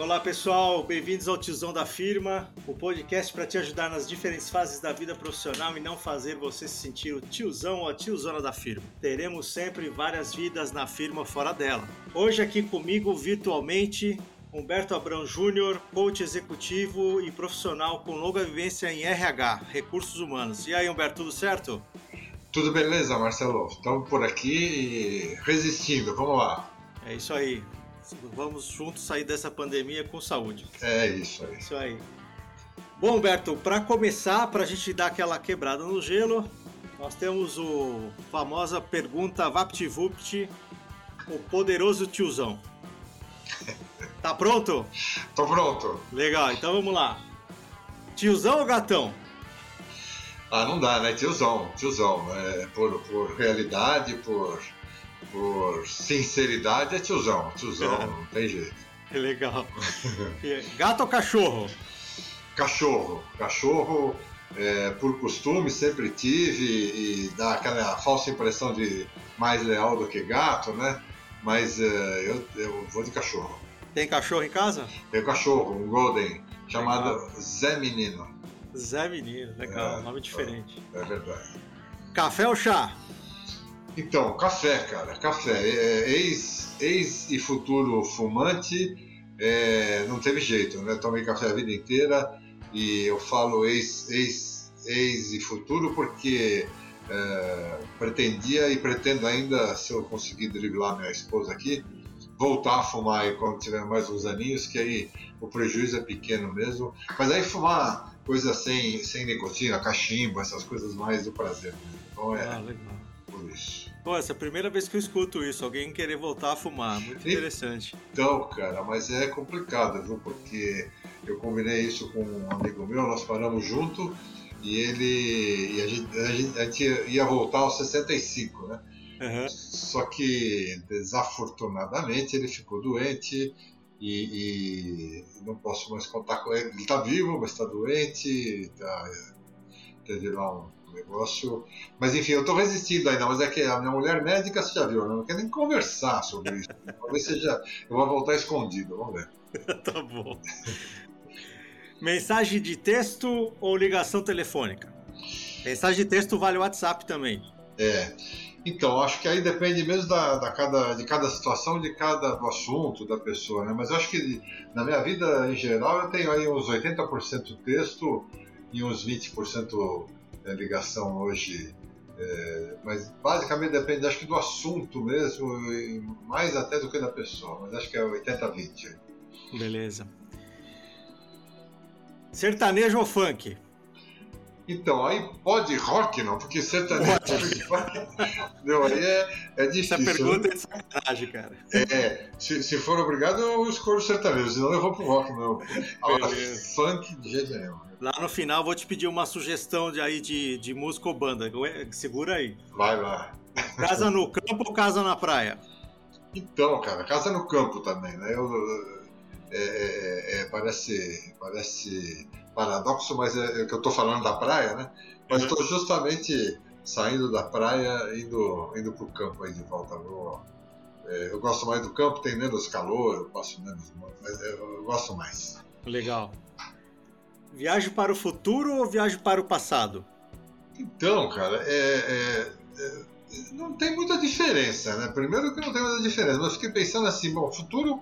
Olá pessoal, bem-vindos ao Tiozão da Firma, o podcast para te ajudar nas diferentes fases da vida profissional e não fazer você se sentir o tiozão ou a tiozona da firma. Teremos sempre várias vidas na firma fora dela. Hoje aqui comigo virtualmente Humberto Abrão Júnior, coach executivo e profissional com longa vivência em RH, recursos humanos. E aí, Humberto, tudo certo? Tudo beleza, Marcelo? Estamos por aqui resistindo, vamos lá. É isso aí. Vamos juntos sair dessa pandemia com saúde. É isso aí. Isso aí. Bom, Humberto, para começar, para a gente dar aquela quebrada no gelo, nós temos o famosa pergunta VaptVupt, o poderoso tiozão. Tá pronto? Tô pronto. Legal, então vamos lá. Tiozão ou gatão? Ah, não dá, né? Tiozão, tiozão. É, por, por realidade, por por sinceridade, é tiozão. Tiozão, é. não tem jeito. Legal. Gato ou cachorro? Cachorro. Cachorro, é, por costume, sempre tive e dá aquela falsa impressão de mais leal do que gato, né? Mas é, eu, eu vou de cachorro. Tem cachorro em casa? Tem cachorro, um Golden, chamado legal. Zé Menino. Zé Menino, legal, é, nome diferente. É verdade. Café ou chá? Então, café, cara, café. É, ex, ex e futuro fumante, é, não teve jeito, né? Tomei café a vida inteira e eu falo ex, ex, ex e futuro porque é, pretendia e pretendo ainda, se eu conseguir driblar minha esposa aqui, voltar a fumar aí quando tiver mais uns aninhos, que aí o prejuízo é pequeno mesmo. Mas aí fumar coisa sem, sem nicotina, cachimbo, essas coisas mais do prazer. Então é. Ah, legal por isso. Pô, essa é a primeira vez que eu escuto isso, alguém querer voltar a fumar, muito interessante. Então, cara, mas é complicado, viu? Porque eu combinei isso com um amigo meu, nós paramos junto e ele. E a, gente, a, gente, a gente ia voltar aos 65, né? Uhum. Só que, desafortunadamente, ele ficou doente e, e, não posso mais contar com ele. Ele está vivo, mas está doente, tá, teve lá um negócio. Mas enfim, eu estou resistindo ainda, mas é que a minha mulher médica, você já viu, né? não quer nem conversar sobre isso. Talvez seja. Eu vou voltar escondido, vamos ver. tá bom. Mensagem de texto ou ligação telefônica? Mensagem de texto vale o WhatsApp também. É. Então, acho que aí depende mesmo da, da cada, de cada situação, de cada assunto da pessoa, né? Mas eu acho que na minha vida em geral eu tenho aí uns 80% texto e uns 20% é, ligação hoje. É, mas basicamente depende, acho que do assunto mesmo, mais até do que da pessoa, mas acho que é 80-20. Beleza. Sertanejo ou funk? Então, aí pode rock não, porque sertanejo não, aí é, é difícil. Essa pergunta né? é sacanagem, cara. É, se, se for obrigado, eu escolho sertanejo, senão eu vou pro rock, não. Agora, funk de jeito nenhum. Lá no final vou te pedir uma sugestão de, aí de, de música ou banda. Segura aí. Vai lá. Casa no campo ou casa na praia? Então, cara, casa no campo também, né? Eu, é, é, é, parece, parece paradoxo, mas é, é que eu estou falando da praia, né? Mas estou uhum. justamente saindo da praia, indo, indo para o campo aí de volta. Eu, é, eu gosto mais do campo, tem menos calor, eu passo menos, mas eu gosto mais. Legal. Viagem para o futuro ou viagem para o passado? Então, cara, é, é, é, não tem muita diferença, né? Primeiro que não tem muita diferença, mas eu fiquei pensando assim, bom, o futuro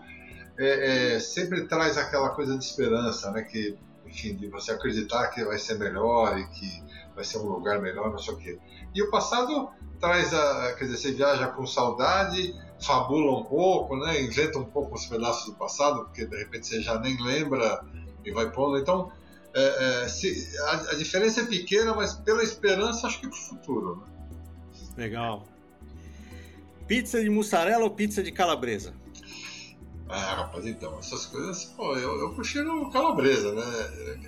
é, é, sempre traz aquela coisa de esperança, né? Que, de você acreditar que vai ser melhor e que vai ser um lugar melhor, não sei o quê. E o passado traz a, quer dizer, você viaja com saudade, fabula um pouco, né? Inventa um pouco os pedaços do passado, porque de repente você já nem lembra e vai pondo. Então, é, é, se, a, a, diferença é pequena, mas pela esperança acho que é pro futuro. Né? Legal. Pizza de mussarela ou pizza de calabresa? Ah, rapaz, então, essas coisas, pô, eu, eu prefiro calabresa, né?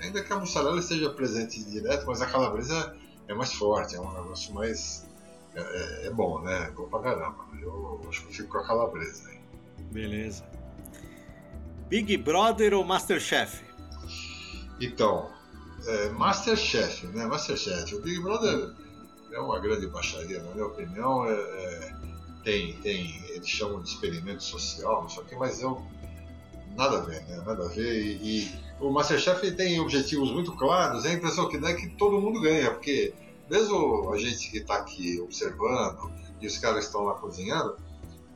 Ainda que a mussarela esteja presente direto, mas a calabresa é mais forte, é um negócio mais. É, é, é bom, né? É bom pra caramba. Eu acho que eu fico com a calabresa. Hein? Beleza. Big Brother ou Masterchef? Então, é, Masterchef, né? Masterchef. O Big Brother é uma grande baixaria, na minha opinião. É, é, tem, tem, eles chamam de experimento social, não sei o que, mas eu, nada a ver, né? Nada a ver. E, e o Masterchef tem objetivos muito claros, é a impressão que dá é que todo mundo ganha, porque mesmo a gente que está aqui observando e os caras estão lá cozinhando,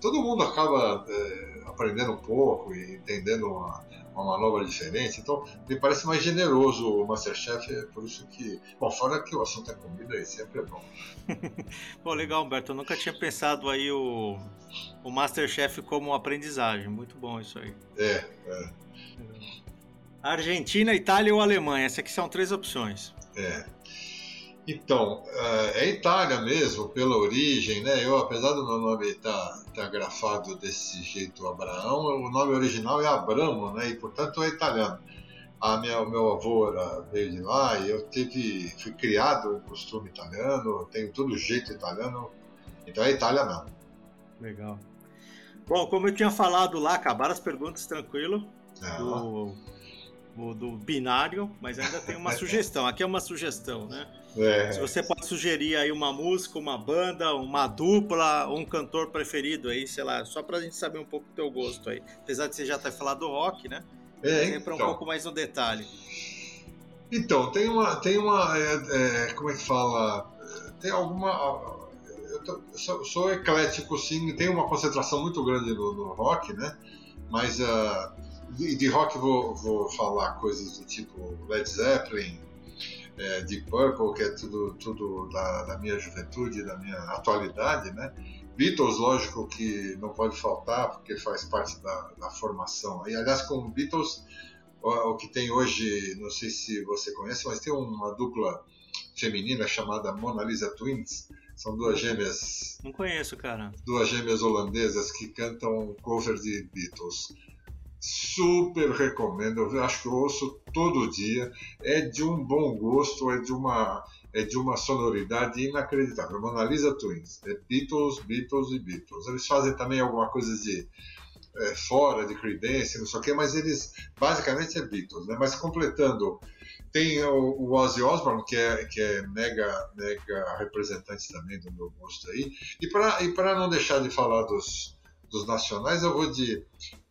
todo mundo acaba é, aprendendo um pouco e entendendo uma, uma manobra diferente. Então, me parece mais generoso o Masterchef, é por isso que. Bom, fora que o assunto é comida aí sempre é bom. Legal, Humberto. Eu nunca tinha pensado aí o, o Masterchef como aprendizagem. Muito bom isso aí. É, é. Argentina, Itália ou Alemanha? Essas aqui são três opções. É. Então, é, é Itália mesmo, pela origem, né? Eu, apesar do meu nome estar tá, tá grafado desse jeito Abraão, o nome original é Abramo, né? E portanto é italiano. A minha, o meu avô era, veio de lá e eu tive, fui criado em costume italiano, tenho todo jeito italiano, então é Itália mesmo. Legal. Bom, como eu tinha falado lá, acabaram as perguntas tranquilo. É. Do, do binário, mas ainda tem uma sugestão. Aqui é uma sugestão, né? É. Se você pode sugerir aí uma música, uma banda, uma dupla, um cantor preferido aí, sei lá, só pra gente saber um pouco do teu gosto aí. Apesar de você já ter falado do rock, né? É, Sempre então. um pouco mais no detalhe. Então, tem uma. Tem uma é, é, como é que fala? Tem alguma. Eu, tô, sou, sou, eclético, sim, tem uma concentração muito grande no, no rock, né? Mas uh, de, de rock vou, vou falar coisas do tipo Led Zeppelin, é, Deep Purple, que é tudo, tudo da, da, minha juventude, da minha atualidade, né? Beatles, lógico que não pode faltar, porque faz parte da, da formação. E, aliás, com Beatles, o, o, que tem hoje, não sei se você conhece, mas tem uma dupla feminina chamada Mona Lisa Twins. São duas gêmeas. Não conheço, cara. Duas gêmeas holandesas que cantam cover de Beatles super recomendo. Eu acho que eu ouço todo dia. É de um bom gosto, é de uma é de uma sonoridade inacreditável. Mona Lisa Twins, é Beatles, Beatles e Beatles. Eles fazem também alguma coisa de é, fora de Creedence, não sei o que, mas eles basicamente é Beatles, né? Mas completando tem o, o Ozzy Osbourne, que é, que é mega, mega representante também do meu gosto aí. E para e não deixar de falar dos, dos nacionais, eu vou de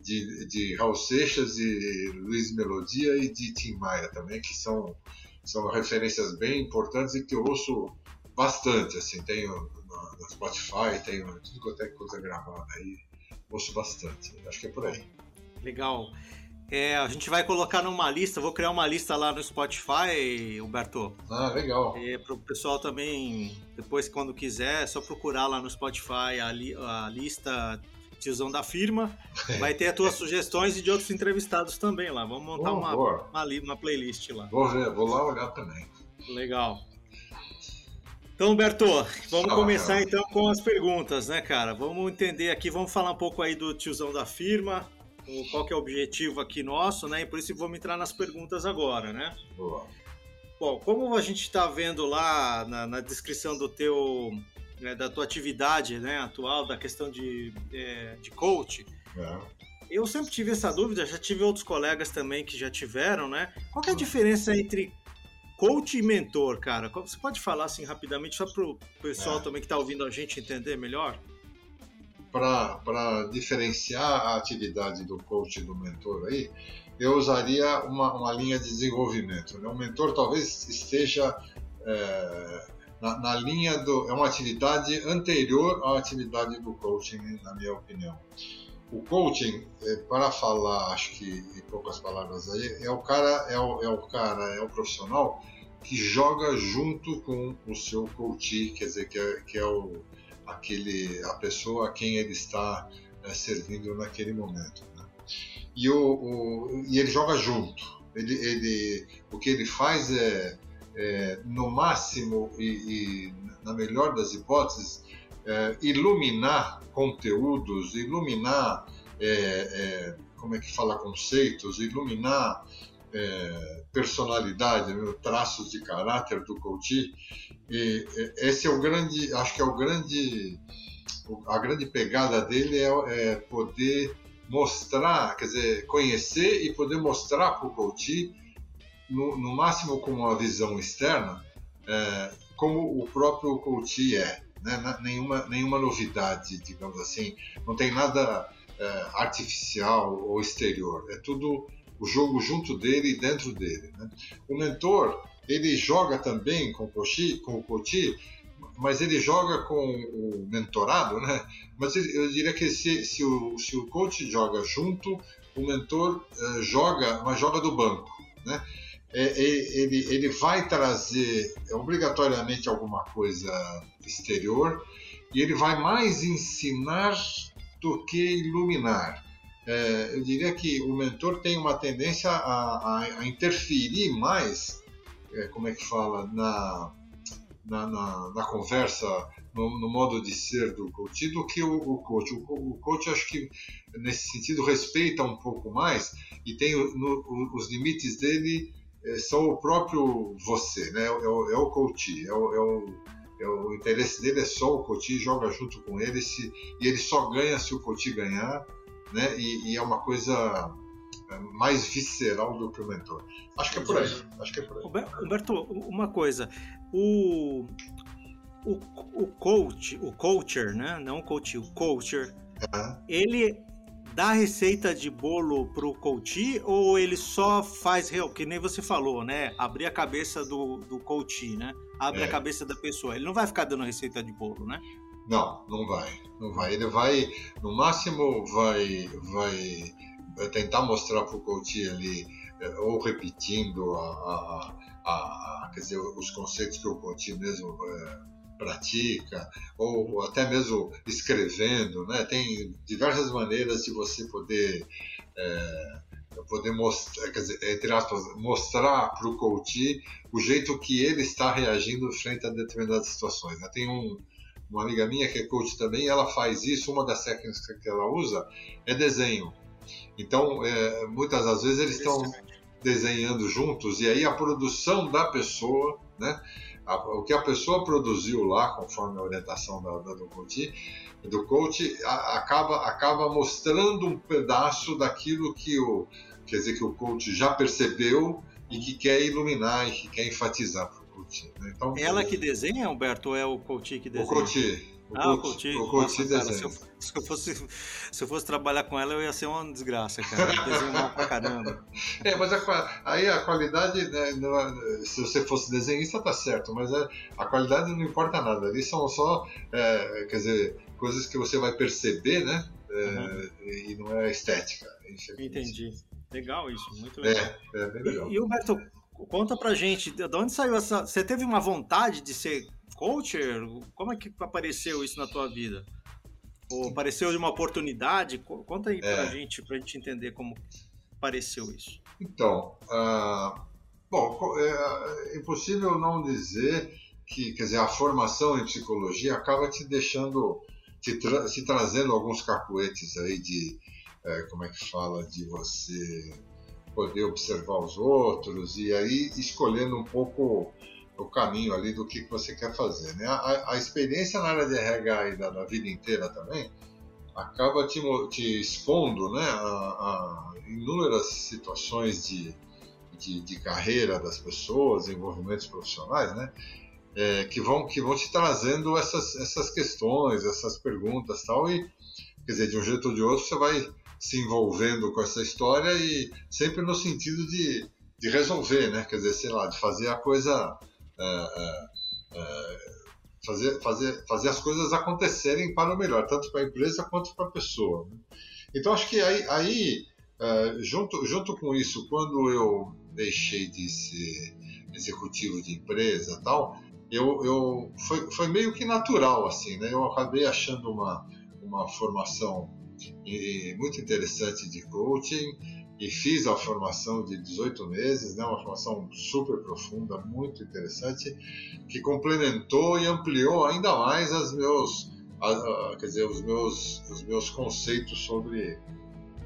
de, de Raul Seixas e Luiz Melodia e de Tim Maia também, que são, são referências bem importantes e que eu ouço bastante, assim, tenho no, no Spotify, tenho tudo quanto é coisa gravada aí, ouço bastante, acho que é por aí. Legal. É, a gente vai colocar numa lista, vou criar uma lista lá no Spotify, Humberto. Ah, legal. É, para o pessoal também, depois quando quiser, é só procurar lá no Spotify a, li, a lista tiozão da firma. Vai ter as tuas sugestões e de outros entrevistados também lá. Vamos montar oh, uma, uma, uma, playlist lá. Vou ver, vou lá olhar também. Legal. Então, Humberto, vamos ah, começar cara. então com as perguntas, né, cara? Vamos entender aqui, vamos falar um pouco aí do tiozão da firma, qual que é o objetivo aqui nosso, né? E por isso vamos entrar nas perguntas agora, né? Boa. Bom, como a gente está vendo lá na, na descrição do teu né, da tua atividade né, atual, da questão de, é, de coach, é. eu sempre tive essa dúvida, já tive outros colegas também que já tiveram, né? Qual é a diferença entre coach e mentor, cara? Você pode falar assim rapidamente, só para o pessoal é. também que está ouvindo a gente entender melhor? Para diferenciar a atividade do coach e do mentor aí, eu usaria uma, uma linha de desenvolvimento. Né? O mentor talvez esteja é, na, na, linha do. É uma atividade anterior à atividade do coaching, na minha opinião. O coaching, é, para falar, acho que em poucas palavras aí, é o cara, é o, é o cara, é o profissional que joga junto com o seu coach, quer dizer, que é, que é o, aquele, a pessoa a quem ele está é, servindo naquele momento. Né? E, o, o, e ele joga junto. Ele, ele, o que ele faz é é, no máximo e, e, na melhor das hipóteses, é, iluminar conteúdos, iluminar, é, é como é que fala, conceitos, iluminar é, personalidade, né, traços de caráter do coach. E esse é o grande, acho que é o grande, a grande pegada dele é, é poder mostrar, quer dizer, conhecer e poder mostrar para o coach no, no máximo com uma visão externa, é, como o próprio coach é. Né? Nenhuma, nenhuma novidade, digamos assim. Não tem nada é, artificial ou exterior. É tudo o jogo junto dele e dentro dele. Né? O mentor ele joga também com o coach, com o coach mas ele joga com o mentorado, né? Mas eu diria que se, se, o, se o coach joga junto, o mentor uh, joga, mas joga do banco, né? É, é, ele, ele vai trazer obrigatoriamente alguma coisa exterior e ele vai mais ensinar do que iluminar. É, eu diria que o mentor tem uma tendência a, a, a interferir mais, é, como é que fala, na, na, na, na conversa, no, no, modo de ser do coach, do que o, o coach. O, o, coach, acho que nesse sentido, respeita um pouco mais e tem no, os limites dele é, são o próprio você, né? É, o, é o coach, é o, é o, é o, interesse dele é só o coach, joga junto com ele se, e ele só ganha se o coach ganhar, né? E, e é uma coisa é, mais visceral do que o mentor. Acho que é por aí. Acho que é por aí. Humberto, uma coisa, o, o, o coach, o coacher, né? Não o coach, o coacher, uhum. ele dá receita de bolo pro coach ou ele só faz real, que nem você falou, né? Abrir a cabeça do, do coach, né? Abre é. a cabeça da pessoa. Ele não vai ficar dando receita de bolo, né? Não, não vai. Não vai. Ele vai, no máximo, vai, vai tentar mostrar pro coach ali, é, ou repetindo a, a a, quer dizer, os conceitos que o Conti mesmo é, pratica, ou até mesmo escrevendo, né? Tem diversas maneiras de você poder é, poder mostrar, quer dizer, entre aspas, mostrar para o coach o jeito que ele está reagindo frente a determinadas situações. Né? Tem um, uma amiga minha que é coach também, ela faz isso. Uma das técnicas que ela usa é desenho. Então, é, muitas das vezes eles estão desenhando juntos e aí a produção da pessoa, né? A, o que a pessoa produziu lá, conforme a orientação da, da, do coach, do coach a, acaba, acaba mostrando um pedaço daquilo que o, quer dizer, que o coach já percebeu e que quer iluminar e que quer enfatizar para o coach. Né? Então, Ela que desenha, Humberto, ou é o coach que desenha? O coach, o ah, coach, o coach Nossa, cara, se, eu, se, eu, fosse, se eu fosse trabalhar com ela, eu ia ser uma desgraça, cara. Desenho mal pra caramba. É, mas a, aí a qualidade, né, não, se você fosse desenhista, tá certo, mas a, a qualidade não importa nada. Ali são só, é, quer dizer, coisas que você vai perceber, né? É, uhum. E não é estética. Entendi. Legal isso, muito legal. É, é bem legal. E, e Humberto, conta pra gente, de onde saiu essa. Você teve uma vontade de ser coacher? Como é que apareceu isso na tua vida? Ou apareceu de uma oportunidade? Conta aí é. pra gente, pra gente entender como apareceu isso. Então, uh, bom, é, é impossível não dizer que, quer dizer, a formação em psicologia acaba te deixando, te, tra te trazendo alguns cacuetes aí de, é, como é que fala, de você poder observar os outros e aí escolhendo um pouco o caminho ali do que você quer fazer. Né? A, a experiência na área de RH da, da vida inteira também acaba te, te expondo né, a, a, inúmeras situações de, de, de, carreira das pessoas, envolvimentos profissionais, né, é, que, vão, que vão te trazendo essas, essas questões, essas perguntas tal, e quer dizer, de um jeito ou de outro você vai se envolvendo com essa história e sempre no sentido de, de resolver, né, quer dizer, sei lá, de fazer a coisa fazer, fazer, fazer as coisas acontecerem para o melhor, tanto para a empresa quanto para a pessoa. Né? Então acho que aí, aí junto, junto com isso, quando eu deixei de ser executivo de empresa tal, eu, eu foi, foi meio que natural assim, né? Eu acabei achando uma, uma formação muito interessante de coaching e fiz a formação de 18 meses, né, uma formação super profunda, muito interessante, que complementou e ampliou ainda mais as meus, a, a, quer dizer, os meus, os meus conceitos sobre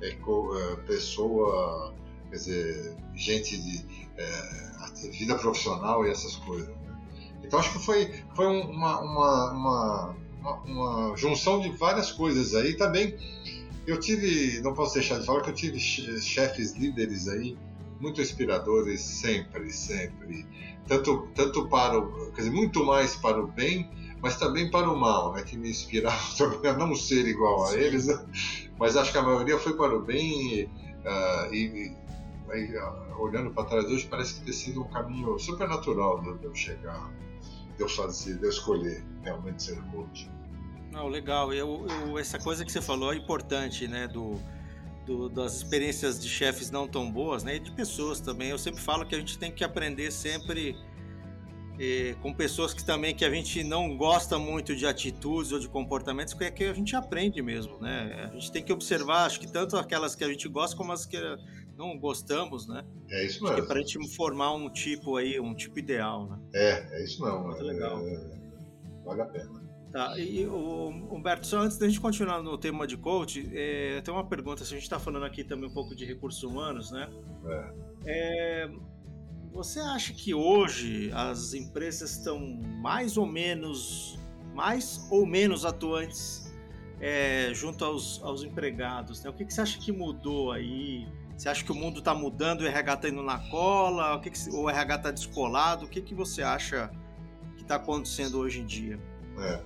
eco, é, pessoa, quer dizer, gente de é, vida profissional e essas coisas. Né? Então acho que foi, foi uma, uma, uma, uma, junção de várias coisas aí também eu tive, não posso deixar de falar que eu tive chefes líderes aí muito inspiradores sempre, sempre. Tanto, tanto para o, quer dizer, muito mais para o bem, mas também para o mal, né, que me inspirava também a não ser igual a eles, né? mas acho que a maioria foi para o bem e, uh, e, e uh, olhando para trás hoje parece que ter sido um caminho super natural de, de eu chegar, de eu fazer, de eu escolher realmente ser coach. Não, legal. Eu, eu, essa coisa que você falou é importante, né? Do, do, das experiências de chefes não tão boas, né? E de pessoas também. Eu sempre falo que a gente tem que aprender sempre eh, com pessoas que também que a gente não gosta muito de atitudes ou de comportamentos, que é que a gente aprende mesmo, né? A gente tem que observar, acho que tanto aquelas que a gente gosta como as que não gostamos, né? É isso mesmo. Para a gente formar um tipo aí, um tipo ideal, né? É, é isso não. Muito é, legal. É, vale a pena. Tá, e o Humberto, só antes da gente continuar no tema de coach, é, tem uma pergunta, se a gente está falando aqui também um pouco de recursos humanos, né? É. É, você acha que hoje as empresas estão mais ou menos, mais ou menos atuantes é, junto aos, aos empregados? Né? O que, que você acha que mudou aí? Você acha que o mundo está mudando, o RH está indo na cola? O, que que, o RH está descolado? O que, que você acha que está acontecendo hoje em dia? É.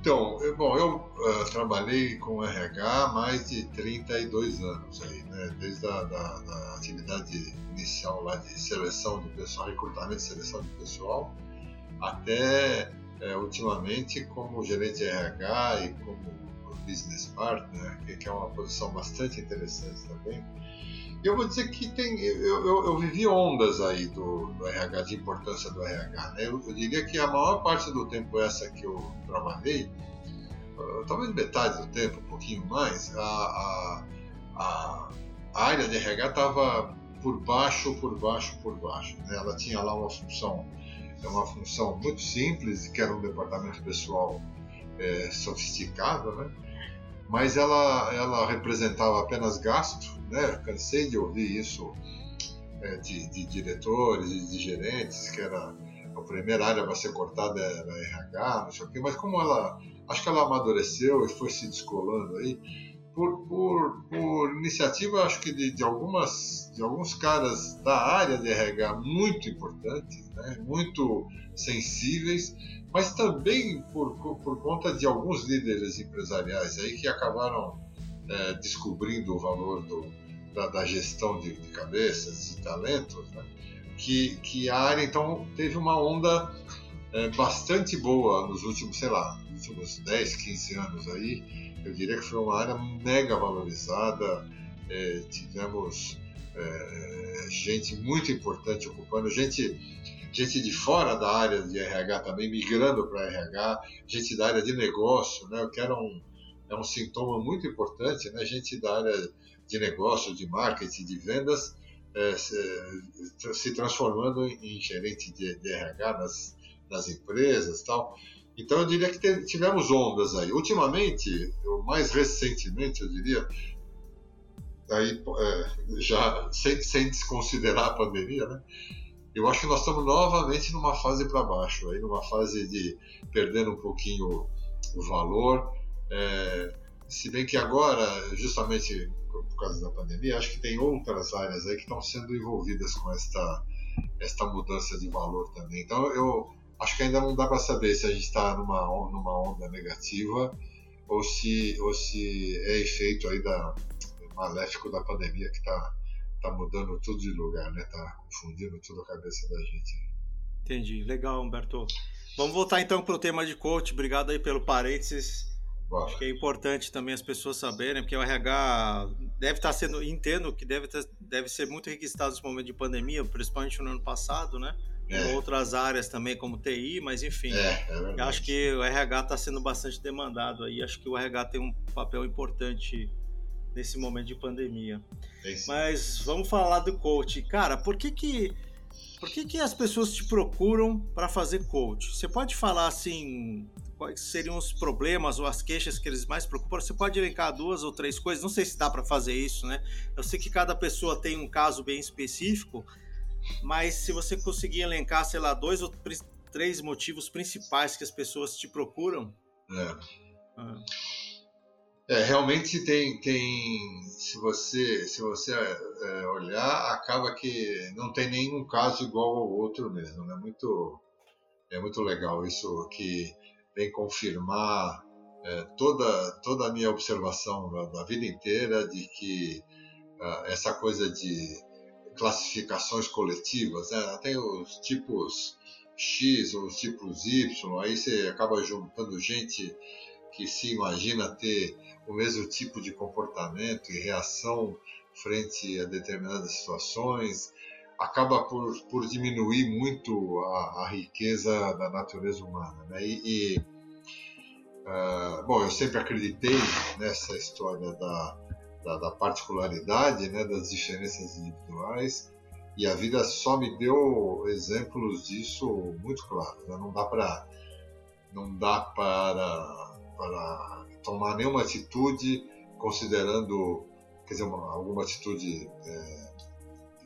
Então, eu, bom, eu uh, trabalhei com RH mais de 32 anos aí, né? Desde a da, da atividade inicial lá de seleção de pessoal, recrutamento e seleção de pessoal, até é, ultimamente como gerente de RH e como business partner, que é uma posição bastante interessante também eu vou dizer que tem, eu, eu, eu vivi ondas aí do, do, RH, de importância do RH. Né? Eu, eu, diria que a maior parte do tempo essa que eu trabalhei, uh, talvez metade do tempo, um pouquinho mais, a, a, a, área de RH estava por baixo, por baixo, por baixo. Né? Ela tinha lá uma função, uma função muito simples, que era um departamento pessoal é, sofisticado, né? Mas ela, ela representava apenas gasto, né? Cansei de ouvir isso é, de, de, diretores e de gerentes, que era a primeira área para ser cortada era RH, não sei o quê, mas como ela, acho que ela amadureceu e foi se descolando aí, por, por, por iniciativa, acho que de, de, algumas, de alguns caras da área de RH muito importantes, né? muito sensíveis, mas também por, por conta de alguns líderes empresariais aí que acabaram é, descobrindo o valor do, da, da gestão de, de, cabeças, de talentos, né? que, que a área então teve uma onda é, bastante boa nos últimos, sei lá, nos últimos 10, 15 anos aí. Eu diria que foi uma área mega valorizada, é, tivemos é, gente muito importante ocupando, gente gente de fora da área de RH também migrando para RH, gente da área de negócio, né, que era um, é um sintoma muito importante, né, gente da área de negócio, de marketing, de vendas, é, se, se, transformando em gerente de, de RH nas, nas empresas tal. Então eu diria que tivemos ondas aí. Ultimamente, ou mais recentemente, eu diria, aí, é, já sem, sem desconsiderar a pandemia, né? Eu acho que nós estamos novamente numa fase para baixo, aí numa fase de perdendo um pouquinho o valor. É, se bem que agora, justamente por causa da pandemia, acho que tem outras áreas aí que estão sendo envolvidas com esta, esta mudança de valor também. Então eu acho que ainda não dá para saber se a gente está numa, numa onda negativa ou se, ou se é efeito aí da maléfico da pandemia que está tá mudando tudo de lugar, né? Tá confundindo tudo a cabeça da gente. Entendi. Legal, Humberto. Vamos voltar então para o tema de coach. Obrigado aí pelo parênteses. Bora. Acho que é importante também as pessoas saberem, porque o RH deve estar tá sendo, entendo que deve, ter, deve ser muito requisitado nesse momento de pandemia, principalmente no ano passado, né? É. outras áreas também, como TI, mas enfim. É, é acho que o RH está sendo bastante demandado aí. Acho que o RH tem um papel importante nesse momento de pandemia. É Mas vamos falar do coach. Cara, por que que, por que, que as pessoas te procuram para fazer coach? Você pode falar assim, quais seriam os problemas ou as queixas que eles mais preocupam? Você pode elencar duas ou três coisas, não sei se dá para fazer isso, né? Eu sei que cada pessoa tem um caso bem específico, mas se você conseguir elencar, sei lá, dois ou três motivos principais que as pessoas te procuram. É. Ah. É, realmente tem, tem se você, se você é, olhar, acaba que não tem nenhum caso igual ao outro mesmo, né? Muito, é muito legal isso que vem confirmar é, toda, toda a minha observação da, da vida inteira de que uh, essa coisa de classificações coletivas, né? tem os tipos X ou os tipos Y, aí você acaba juntando gente que se imagina ter o mesmo tipo de comportamento e reação frente a determinadas situações, acaba por, por diminuir muito a, a riqueza da natureza humana. Né? E, e uh, bom, eu sempre acreditei nessa história da, da, da particularidade, né, das diferenças individuais, e a vida só me deu exemplos disso muito claros. Né? Não dá para não dá para, para tomar nenhuma atitude considerando, quer dizer, uma, alguma atitude é,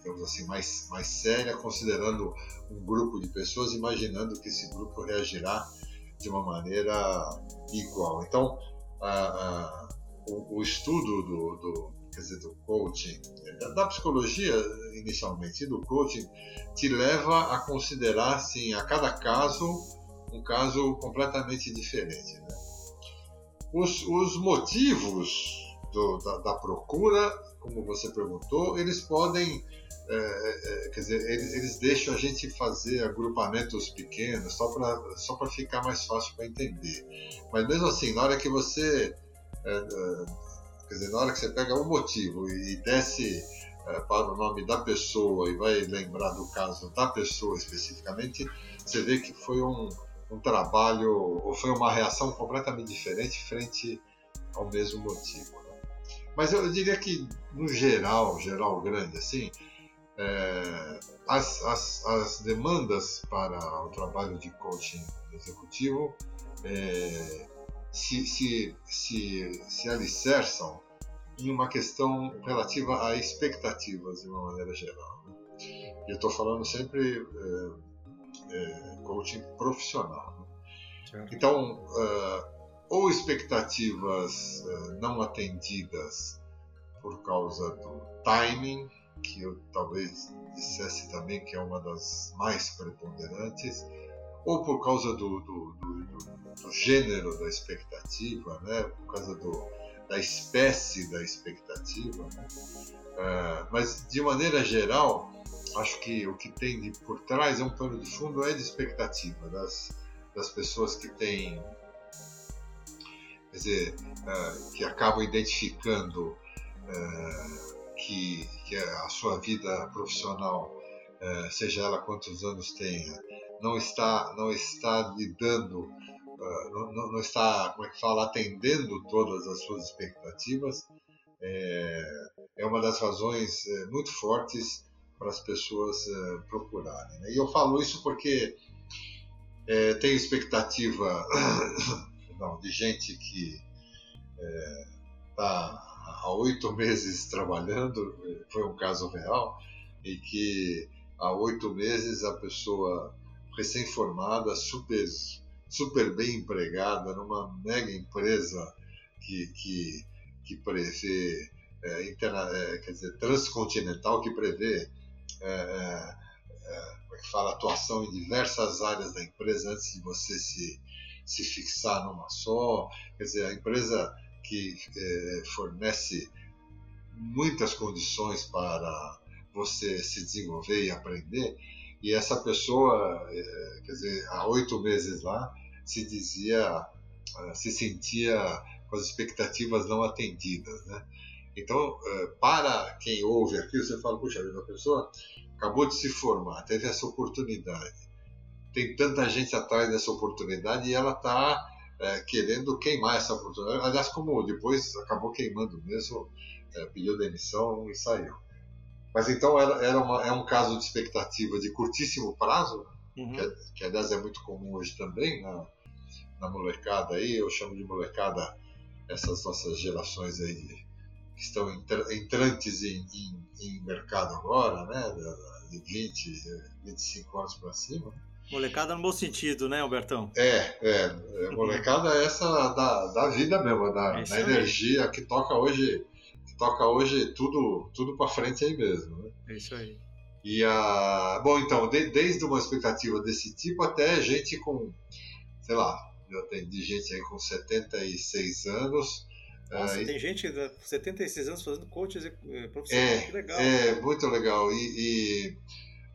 digamos assim, mais, mais séria, considerando um grupo de pessoas, imaginando que esse grupo reagirá de uma maneira igual. Então, a, a, o, o, estudo do, do, quer dizer, do coaching, da psicologia inicialmente e do coaching, te leva a considerar, assim, a cada caso, um caso completamente diferente. Né? Os, os motivos do, da, da procura, como você perguntou, eles podem é, é, quer dizer, eles, eles, deixam a gente fazer agrupamentos pequenos só para só ficar mais fácil para entender. Mas mesmo assim, na hora que você. É, é, quer dizer, na hora que você pega um motivo e, desce é, para o nome da pessoa e vai lembrar do caso da pessoa especificamente, você vê que foi um, um trabalho ou foi uma reação completamente diferente frente ao mesmo motivo. Né? Mas eu diria que, no geral, geral grande, assim, é, as, as, as, demandas para o trabalho de coaching executivo é, se, se, se, se alicerçam em uma questão relativa a expectativas de uma maneira geral. Né? Eu estou falando sempre é, é, coaching profissional. Né? Então, uh, ou expectativas uh, não atendidas por causa do timing, que eu talvez dissesse também que é uma das mais preponderantes, ou por causa do, do, do, do gênero da expectativa, né? por causa da espécie da expectativa. Né? Uh, mas, de maneira geral, acho que o que tem de, por trás é um pano de fundo é de expectativa das, das pessoas que têm, quer dizer, uh, que acabam identificando uh, que, que a sua vida profissional, é, seja ela quantos anos tenha, não está, não está lidando, uh, não, não, está, como é que fala, atendendo todas as suas expectativas, é, é uma das razões é, muito fortes para as pessoas é, procurarem. Né? E eu falo isso porque é, tenho expectativa não, de gente que está há oito meses trabalhando, foi um caso real, em que há oito meses a pessoa recém-formada, super, super bem empregada, numa mega empresa que, que, que prevê, é, interna, é, quer dizer, transcontinental, que prevê é, é, é, como é que fala, atuação em diversas áreas da empresa antes de você se, se fixar numa só. Quer dizer, a empresa que é, fornece muitas condições para você se desenvolver e aprender. E essa pessoa, quer dizer, há oito meses lá, se dizia, se sentia com as expectativas não atendidas, né? Então, para quem ouve aqui, você fala, puxa vida, a pessoa acabou de se formar, teve essa oportunidade, tem tanta gente atrás dessa oportunidade e ela está é, querendo queimar essa oportunidade. Aliás, como depois acabou queimando mesmo, é, pediu demissão e saiu. Mas então era, era uma, é um caso de expectativa de curtíssimo prazo, uhum. que, que aliás é muito comum hoje também na, na molecada aí, eu chamo de molecada essas nossas gerações aí de, que estão entrantes em, em, em mercado agora, né, de 20, 25 anos para cima. Molecada no bom sentido, né, Albertão? É, é. é molecada é essa da, da vida mesmo, da, é da energia que toca hoje, que toca hoje tudo, tudo para frente aí mesmo. Né? É isso aí. E a. Bom, então, de, desde uma expectativa desse tipo até gente com, sei lá, eu atendi gente aí com 76 anos. Nossa, tem gente de 76 anos fazendo coach eh, profissional, é, que legal. É, muito legal. E, e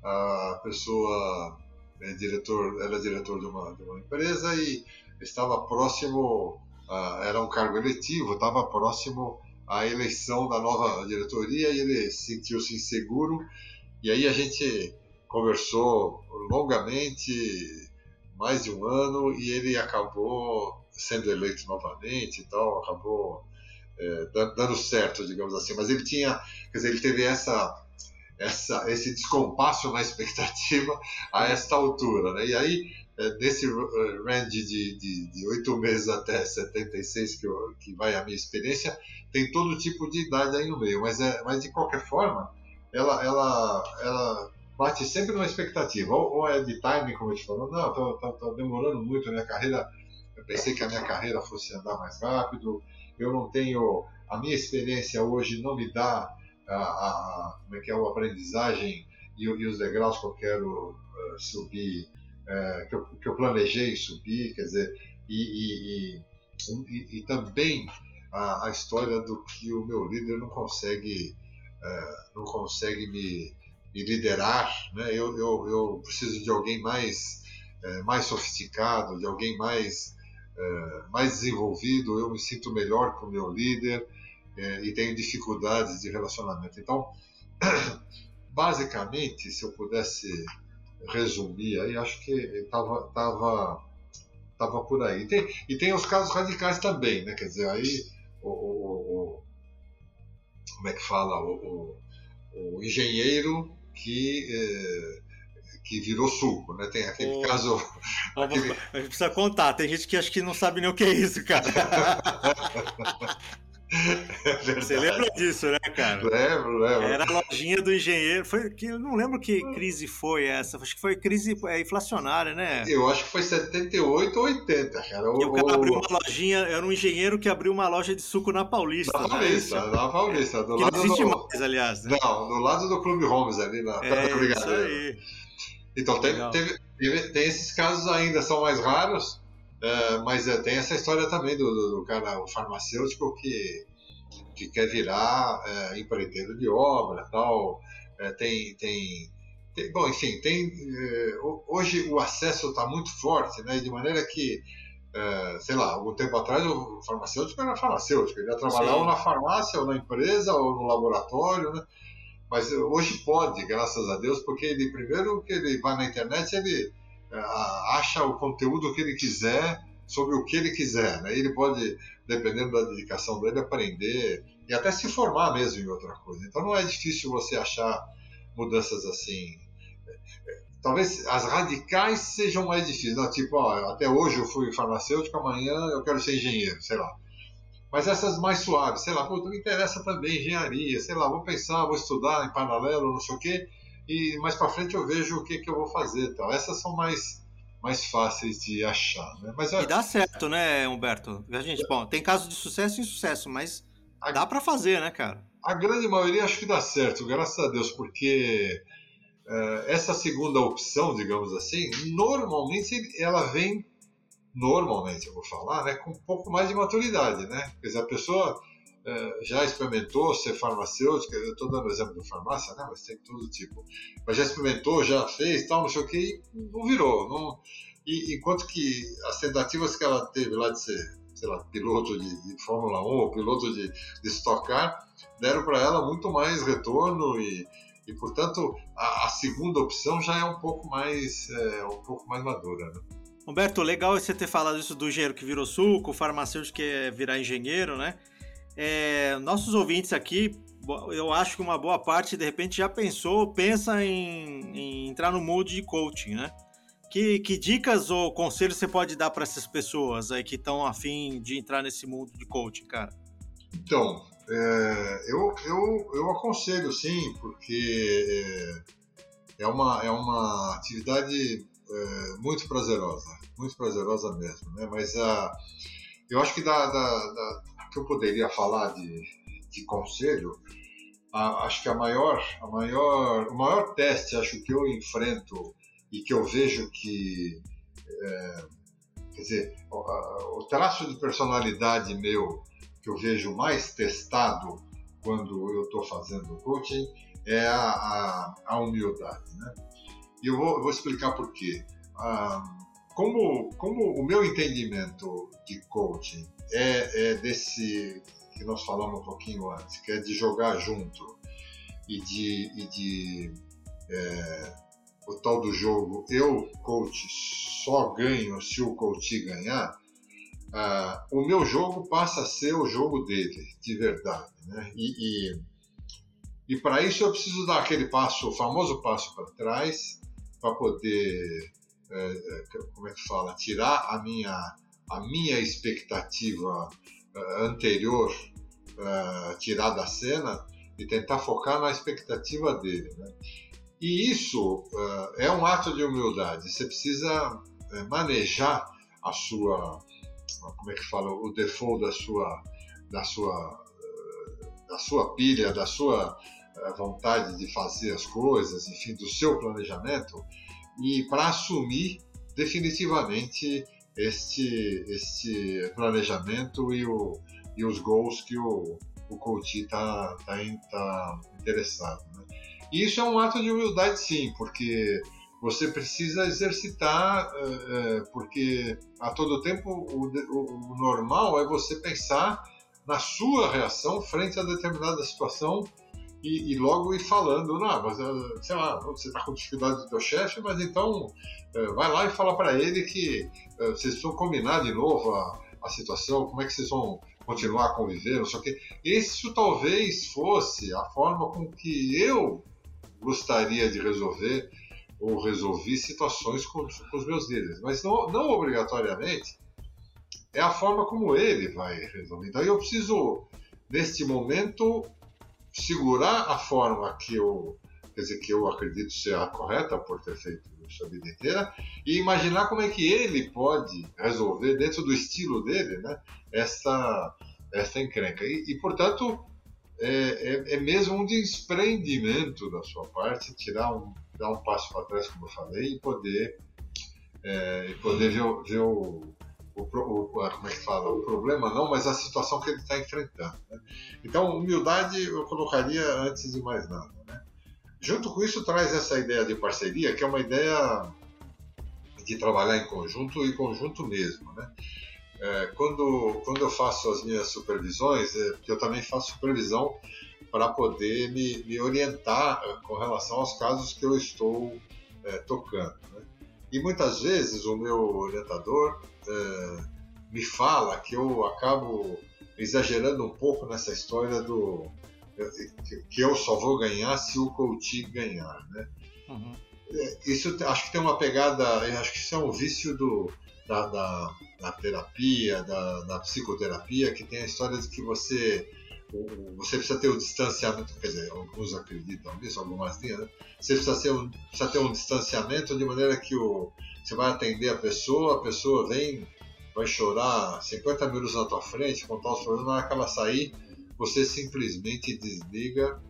a pessoa é diretor, era diretor de uma, de uma empresa e estava próximo, uh, era um cargo eletivo, estava próximo à eleição da nova diretoria e ele sentiu-se inseguro. E aí a gente conversou longamente, mais de um ano, e ele acabou sendo eleito novamente e tal, acabou é, dando certo, digamos assim. Mas ele tinha, quer dizer, ele teve essa, essa, esse descompasso na expectativa a esta altura, né? E aí, é, nesse range de oito meses até 76, que, eu, que vai a minha experiência, tem todo tipo de idade aí no meio, mas, é, mas de qualquer forma, ela, ela, ela bate sempre numa expectativa, ou, ou é de time, como eu te falou, não, tá, tá demorando muito a minha carreira eu pensei que a minha carreira fosse andar mais rápido. Eu não tenho. A minha experiência hoje não me dá a, a como é que é, a aprendizagem e, e os degraus que eu quero uh, subir, uh, que, eu, que, eu, planejei subir, quer dizer, e, e, e, também a, a, história do que o meu líder não consegue, uh, não consegue me, me liderar, né? eu, eu, eu preciso de alguém mais, mais sofisticado, de alguém mais é, mais desenvolvido, eu me sinto melhor com o meu líder é, e tenho dificuldades de relacionamento. Então, basicamente, se eu pudesse resumir aí, acho que estava tava, tava por aí. E tem, e tem os casos radicais também, né? Quer dizer, aí o, o, o como é que fala? O, o engenheiro que é, que virou suco, né? Tem aquele caso. Aquele... A gente precisa contar, tem gente que acho que não sabe nem o que é isso, cara. É Você lembra disso, né, cara? Lembro, lembro. Era a lojinha do engenheiro. Foi que eu não lembro que crise foi essa. Acho que foi crise é, inflacionária, né? Eu acho que foi 78 ou 80, cara. O, e o cara abriu uma lojinha, era um engenheiro que abriu uma loja de suco na Paulista. Na Paulista, né? na Paulista. Do que lado não existe do... mais, aliás. Né? Não, do lado do Clube Holmes ali na é, Isso aí. Então, teve, teve, tem esses casos ainda, são mais raros, é, mas é, tem essa história também do, do, do, cara, o farmacêutico que, que quer virar é, empreiteiro de obra tal. Tem, tem, tem, bom, enfim, tem, hoje o acesso está muito forte, né, de maneira que, sei lá, algum tempo atrás o farmacêutico era farmacêutico, ele ia trabalhar Sim. ou na farmácia, ou na empresa, ou no laboratório, né? Mas hoje pode, graças a Deus, porque ele primeiro que ele vai na internet, ele uh, acha o conteúdo que ele quiser sobre o que ele quiser, né? Ele pode, dependendo da dedicação dele, aprender e até se formar mesmo em outra coisa. Então não é difícil você achar mudanças assim. Talvez as radicais sejam mais difíceis, não, tipo, ó, até hoje eu fui farmacêutico, amanhã eu quero ser engenheiro, sei lá. Mas essas mais suaves, sei lá, pô, me interessa também engenharia, sei lá, vou pensar, vou estudar em paralelo, não sei o quê, e mais para frente eu vejo o que, que eu vou fazer tal. Essas são mais mais fáceis de achar, né? Mas, e dá certo, né, Humberto? A gente, bom, tem casos de sucesso e insucesso, mas a, dá para fazer, né, cara? A grande maioria acho que dá certo, graças a Deus, porque uh, essa segunda opção, digamos assim, normalmente ela vem normalmente, eu vou falar, né, com um pouco mais de maturidade, né? Quer dizer, a pessoa é, já experimentou ser farmacêutica, eu estou dando exemplo de farmácia, né, mas tem todo tipo, mas já experimentou, já fez, tal, não sei o que, e não virou. Não, e, enquanto que as tentativas que ela teve lá de ser, sei lá, piloto de, de Fórmula 1 ou piloto de, de Stock Car, deram para ela muito mais retorno e, e portanto, a, a, segunda opção já é um pouco mais, é, um pouco mais madura, né? Humberto, legal você ter falado isso do engenheiro que virou suco, farmacêutico que é virar engenheiro, né? É, nossos ouvintes aqui, eu acho que uma boa parte, de repente, já pensou, pensa em, em entrar no mood de coaching, né? Que, que, dicas ou conselhos você pode dar para essas pessoas aí que estão afim de entrar nesse mundo de coaching, cara? Então, é, eu, eu, eu aconselho sim, porque é, é uma, é uma atividade é, muito prazerosa, muito prazerosa mesmo, né? Mas a, eu acho que da, da, da, que eu poderia falar de, de conselho, a, acho que a maior, a maior, o maior teste, acho que eu enfrento e que eu vejo que, é, quer dizer, o, o, traço de personalidade meu que eu vejo mais testado quando eu estou fazendo coaching é a, a, a humildade, né? E eu vou, eu vou explicar por quê. Ah, como, como o meu entendimento de coaching é, é desse que nós falamos um pouquinho antes, que é de jogar junto e de, e de é, o tal do jogo eu, coach, só ganho se o coach ganhar, ah, o meu jogo passa a ser o jogo dele, de verdade. Né? E, e, e para isso eu preciso dar aquele passo, o famoso passo para trás, para poder, é, é, como é que fala, tirar a minha, a minha expectativa uh, anterior, uh, tirar da cena e tentar focar na expectativa dele. Né? E isso uh, é um ato de humildade. Você precisa manejar a sua, como é que fala, o default da sua, da sua, da sua pilha, da sua vontade de fazer as coisas, enfim, do seu planejamento, e para assumir definitivamente este, este planejamento e, o, e os gols que o, o coach está tá, tá interessado. Né? E isso é um ato de humildade, sim, porque você precisa exercitar, é, porque a todo tempo o, o normal é você pensar na sua reação frente a determinada situação e, e, logo ir falando, não, mas eh, sei lá, você está com dificuldade do teu chefe, mas então eh, vai lá e fala para ele que eh, vocês vão combinar de novo a, a situação, como é que vocês vão continuar a conviver, não sei o quê. Isso talvez fosse a forma com que eu gostaria de resolver ou resolvi situações com, com os meus líderes, mas não, não obrigatoriamente é a forma como ele vai resolver. Então eu preciso, neste momento, segurar a forma que eu, quer dizer, que eu acredito ser a correta por ter feito isso a vida inteira e imaginar como é que ele pode resolver dentro do estilo dele, né, essa essa encrenca. E, e portanto é, é, é, mesmo um desprendimento da sua parte tirar um dar um passo para trás, como eu falei, e poder é, e poder ver, ver o, o, o, como é que fala, o problema não, mas a situação que ele está enfrentando. Né? Então, humildade eu colocaria antes de mais nada. Né? Junto com isso, traz essa ideia de parceria, que é uma ideia de trabalhar em conjunto e conjunto mesmo. Né? É, quando, quando eu faço as minhas supervisões, é, eu também faço supervisão para poder me, me orientar com relação aos casos que eu estou é, tocando. Né? E muitas vezes o meu orientador é, me fala que eu acabo exagerando um pouco nessa história do que eu só vou ganhar se o coach ganhar, né? Uhum. Isso acho que tem uma pegada, acho que isso é um vício do, da, da, da terapia, da, da, psicoterapia, que tem a história de que você você precisa ter o um distanciamento, quer dizer, alguns acreditam nisso, algumas linhas, né? Você precisa ter, um, precisa ter um distanciamento de maneira que o, você vai atender a pessoa, a pessoa vem, vai chorar 50 minutos na tua frente, contar os problemas, na hora que ela sair, você simplesmente desliga,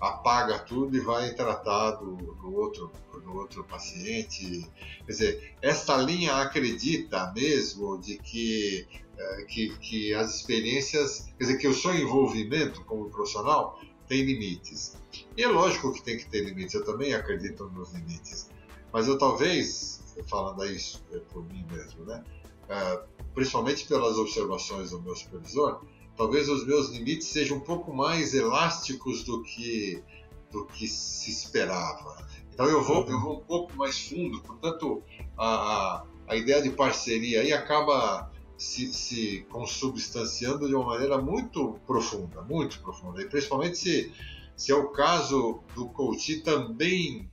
apaga tudo e vai tratar do, do, outro, do outro paciente. Quer dizer, esta linha acredita mesmo de que, é, que, que as experiências, quer dizer, que o seu envolvimento como profissional tem limites. E é lógico que tem que ter limites, eu também acredito nos limites. Mas eu talvez falando isso por mim mesmo, né? É, principalmente pelas observações do meu supervisor, talvez os meus limites sejam um pouco mais elásticos do que do que se esperava. Então eu vou, eu vou um pouco mais fundo, portanto a, a ideia de parceria aí acaba se, se consubstanciando de uma maneira muito profunda, muito profunda. E principalmente se, se é o caso do coach também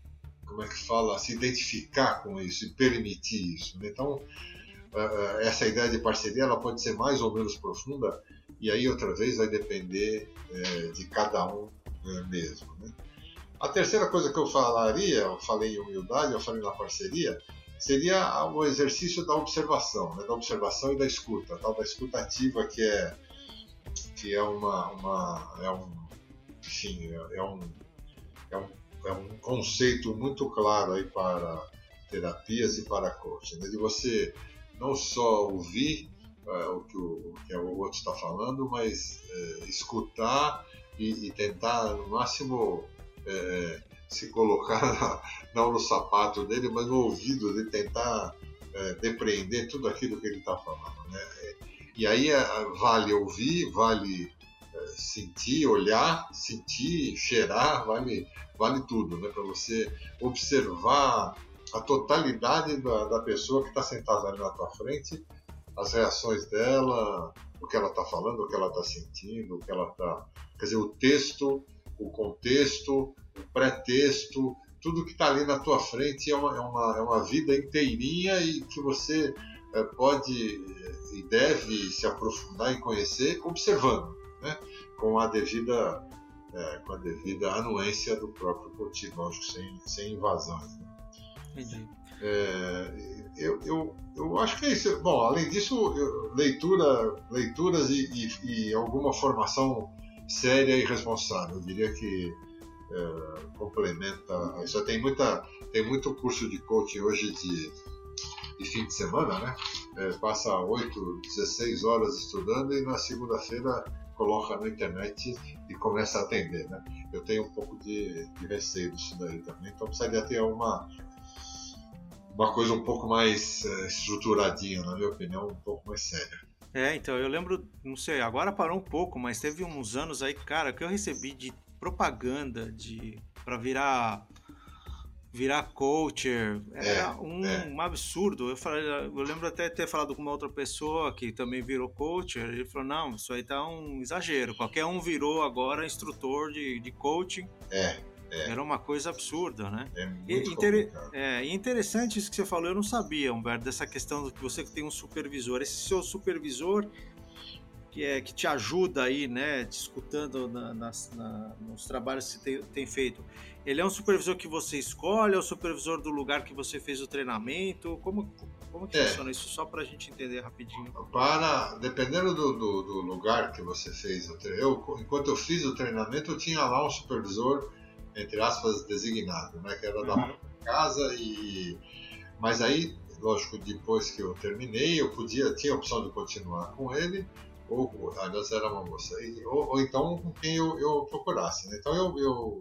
como é que fala, se identificar com isso e permitir isso. Né? Então, essa ideia de parceria ela pode ser mais ou menos profunda e aí outra vez vai depender é, de cada um é, mesmo. Né? A terceira coisa que eu falaria, eu falei em humildade, eu falei na parceria, seria o exercício da observação, né? da observação e da escuta, tal da escuta ativa que é que é uma, uma é um enfim, é, é, um, é, um, é um conceito muito claro aí para terapias e para coaching, né? de você não só ouvir é, o, que o, que o outro está falando, mas é, escutar e, e, tentar, no máximo, é, se colocar não no sapato dele, mas no ouvido dele, tentar é, depreender tudo aquilo que ele está falando. Né? E aí é, vale ouvir, vale é, sentir, olhar, sentir, cheirar, vale, vale tudo, né? para você observar a totalidade da, da pessoa que está sentada ali na tua frente, as reações dela, o que ela está falando, o que ela está sentindo, o que ela está. Quer dizer, o texto, o contexto, o pré-texto, tudo que está ali na tua frente é uma, é uma, é uma vida inteirinha e que você é, pode e deve se aprofundar e conhecer observando, né? com a devida é, com a devida anuência do próprio coaching, lógico, sem, sem invasões. Né? Entendi. É, eu, eu, eu acho que é isso. Bom, além disso, eu, leitura, leituras e, e, e, alguma formação séria e responsável. Eu diria que é, complementa isso. Tem, muita, tem muito curso de coaching hoje de, de fim de semana, né? É, passa 8, 16 horas estudando e na segunda-feira coloca na internet e começa a atender, né? Eu tenho um pouco de, de receio disso daí também, então precisaria ter uma, uma coisa um pouco mais uh, estruturadinha, na minha opinião, um pouco mais séria. É, então, eu lembro, não sei, agora parou um pouco, mas teve uns anos aí, cara, que eu recebi de propaganda de para virar virar coacher era é, um, é. um, absurdo. Eu falei, eu lembro até ter falado com uma outra pessoa que também virou coacher. Ele falou: não, isso aí tá um exagero. Qualquer um virou agora instrutor de, de coaching. É. É. Era uma coisa absurda, né? É muito e, inter... é, interessante isso que você falou, eu não sabia, Humberto, dessa questão do que você tem um supervisor. Esse seu supervisor que, é, que te ajuda aí, né, te escutando na, nas, na, nos trabalhos que você tem, tem, feito, ele é um supervisor que você escolhe, é o supervisor do lugar que você fez o treinamento? Como, como que é. funciona isso? Só para a gente entender rapidinho. Para, dependendo do, do, do lugar que você fez o treinamento, enquanto eu fiz o treinamento, eu tinha lá um supervisor entre aspas, designado, né? Que era uhum. da casa e... Mas aí, lógico, depois que eu terminei, eu podia, tinha a opção de continuar com ele, ou, aliás, era uma moça, ou, ou então com quem eu, eu procurasse, né? Então, eu, eu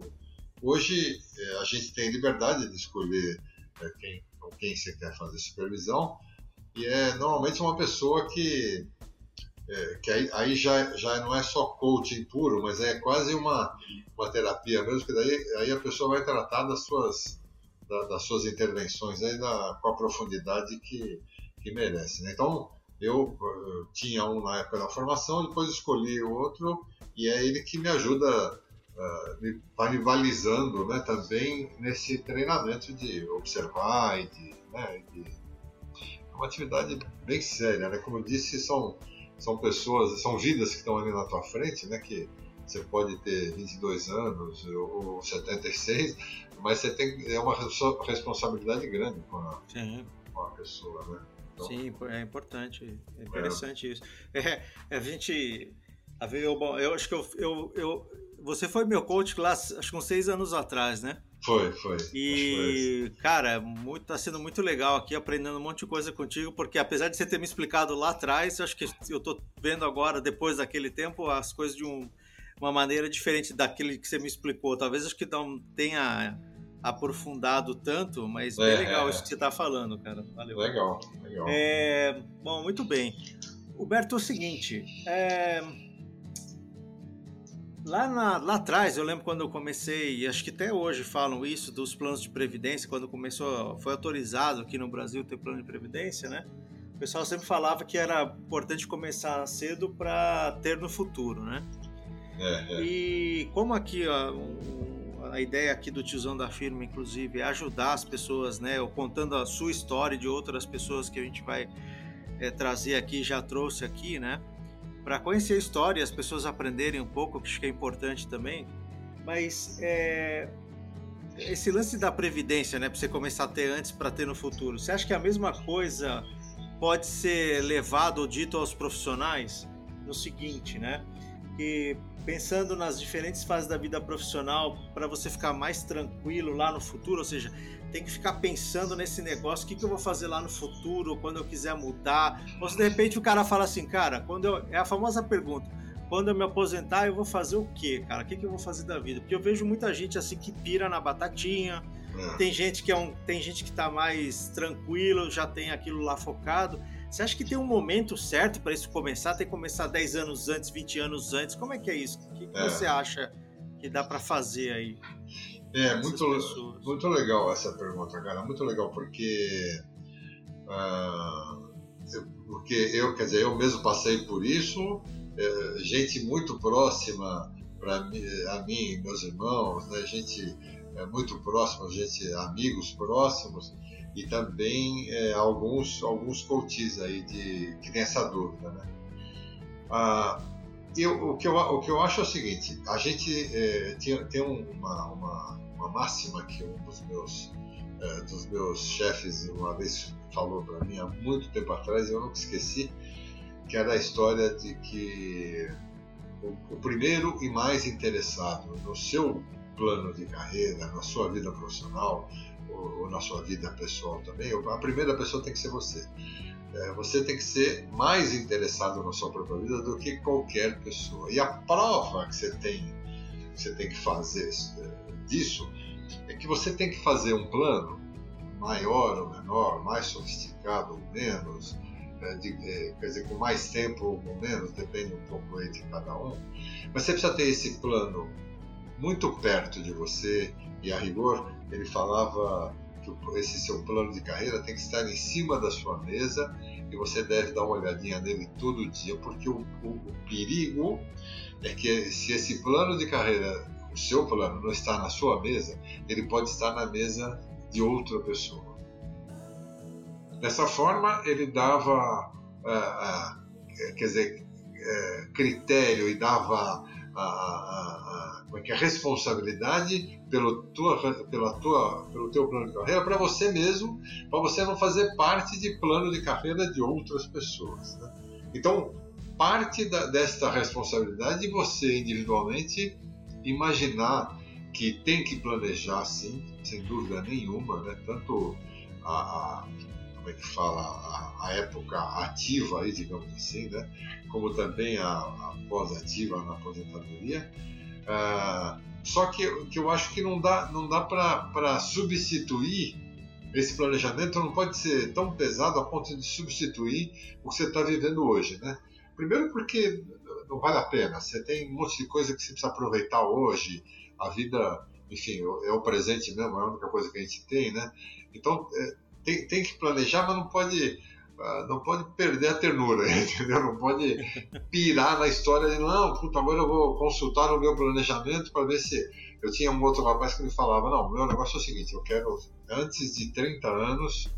hoje, é, a gente tem liberdade de escolher é, quem, com quem você quer fazer supervisão, e é normalmente uma pessoa que é, que aí, aí, já, já não é só coaching puro, mas é quase uma, uma terapia mesmo, que daí aí a pessoa vai tratar das suas, da, das suas intervenções aí com a profundidade que, que merece. Né? Então, eu, eu, tinha um na época da formação, depois escolhi o outro, e é ele que me ajuda, uh, me, vai me balizando né, também nesse treinamento de observar e de, né, de é uma atividade bem séria, né? Como eu disse, são são pessoas, são vidas que estão ali na tua frente, né? Que você pode ter 22 anos ou 76, mas você tem é uma responsabilidade grande com a, com a pessoa, né? Então, Sim, é importante, é interessante é. isso. É, a gente, a ver, eu, eu acho que eu, eu, eu, você foi meu coach lá, acho que uns seis anos atrás, né? Foi, foi. E, cara, muito, tá sendo muito legal aqui, aprendendo um monte de coisa contigo, porque apesar de você ter me explicado lá atrás, acho que eu tô vendo agora, depois daquele tempo, as coisas de um, uma maneira diferente daquele que você me explicou. Talvez acho que não tenha aprofundado tanto, mas é, bem legal é. isso que você tá falando, cara. Valeu. Legal, legal. É, bom, muito bem. Huberto, é o seguinte, é, Lá, na, lá atrás, eu lembro quando eu comecei, e acho que até hoje falam isso, dos planos de previdência, quando começou, foi autorizado aqui no Brasil ter plano de previdência, né? O pessoal sempre falava que era importante começar cedo para ter no futuro, né? É, é. E como aqui a, a ideia aqui do tiozão da firma, inclusive, é ajudar as pessoas, né? Ou contando a sua história de outras pessoas que a gente vai é, trazer aqui, já trouxe aqui, né? Para conhecer a história e as pessoas aprenderem um pouco, que acho que é importante também. Mas é, esse lance da previdência, né, para você começar a ter antes para ter no futuro, você acha que a mesma coisa pode ser levado ou dito aos profissionais no seguinte, né? que pensando nas diferentes fases da vida profissional, para você ficar mais tranquilo lá no futuro, ou seja, tem que ficar pensando nesse negócio, o que, que eu vou fazer lá no futuro, quando eu quiser mudar. Ou se de repente o cara fala assim, cara, quando eu. É a famosa pergunta. Quando eu me aposentar, eu vou fazer o quê, cara? O que, que eu vou fazer da vida? Porque eu vejo muita gente assim que pira na batatinha. É. Tem gente que é um, tem gente que tá mais tranquilo, já tem aquilo lá focado. Você acha que tem um momento certo para isso começar? Tem que começar 10 anos antes, 20 anos antes? Como é que é isso? O que, que é. você acha que dá para fazer aí? É, muito, muito legal essa pergunta, cara. Muito legal, porque. Uh, porque eu, quer dizer, eu mesmo passei por isso, é, gente muito próxima para mim, a mim, meus irmãos, né, gente é, muito próxima, gente, amigos próximos, e também é, alguns, alguns coaches aí de, que tem essa dúvida. Né? Ah, eu, o, que eu, o que eu acho é o seguinte, a gente é, tem, tem uma, uma, uma, máxima que um dos meus, é, dos meus chefes uma vez falou para mim há muito tempo atrás, eu nunca esqueci, que era a história de que o, o primeiro e mais interessado no seu plano de carreira, na sua vida profissional, ou, na sua vida pessoal também, a primeira pessoa tem que ser você. É, você tem que ser mais interessado na sua própria vida do que qualquer pessoa. E a prova que você tem, que você tem que fazer é, disso é que você tem que fazer um plano maior ou menor, mais sofisticado ou menos, é, de, é, quer dizer, com mais tempo ou menos, depende um pouco aí de cada um. Mas você precisa ter esse plano muito perto de você e a rigor ele falava que esse seu plano de carreira tem que estar em cima da sua mesa e você deve dar uma olhadinha nele todo dia, porque o, o, o perigo é que se esse plano de carreira, o seu plano, não está na sua mesa, ele pode estar na mesa de outra pessoa. Dessa forma, ele dava, uh, uh, quer dizer, uh, critério e dava a, é é, responsabilidade pelo, tua, pela tua, pelo teu plano de carreira para você mesmo, para você não fazer parte de plano de carreira de outras pessoas. Né? Então, parte da, desta responsabilidade de você individualmente imaginar que tem que planejar, sim, sem dúvida nenhuma, né? tanto a, a como é que fala, a, a, época ativa, aí, digamos assim, né? como também a, a pós-ativa na aposentadoria. Uh, só que, que eu acho que não dá, não dá para substituir esse planejamento, não pode ser tão pesado a ponto de substituir o que você está vivendo hoje. Né? Primeiro, porque não vale a pena, você tem um monte de coisa que você precisa aproveitar hoje, a vida, enfim, é o presente mesmo, é a única coisa que a gente tem, né? Então, é, tem, tem que planejar, mas não pode ah, não pode perder a ternura, entendeu? Não pode pirar na história de não, puta, agora eu vou consultar o meu planejamento para ver se. Eu tinha um outro rapaz que me falava: não, meu negócio é o seguinte, eu quero, antes de 30 anos,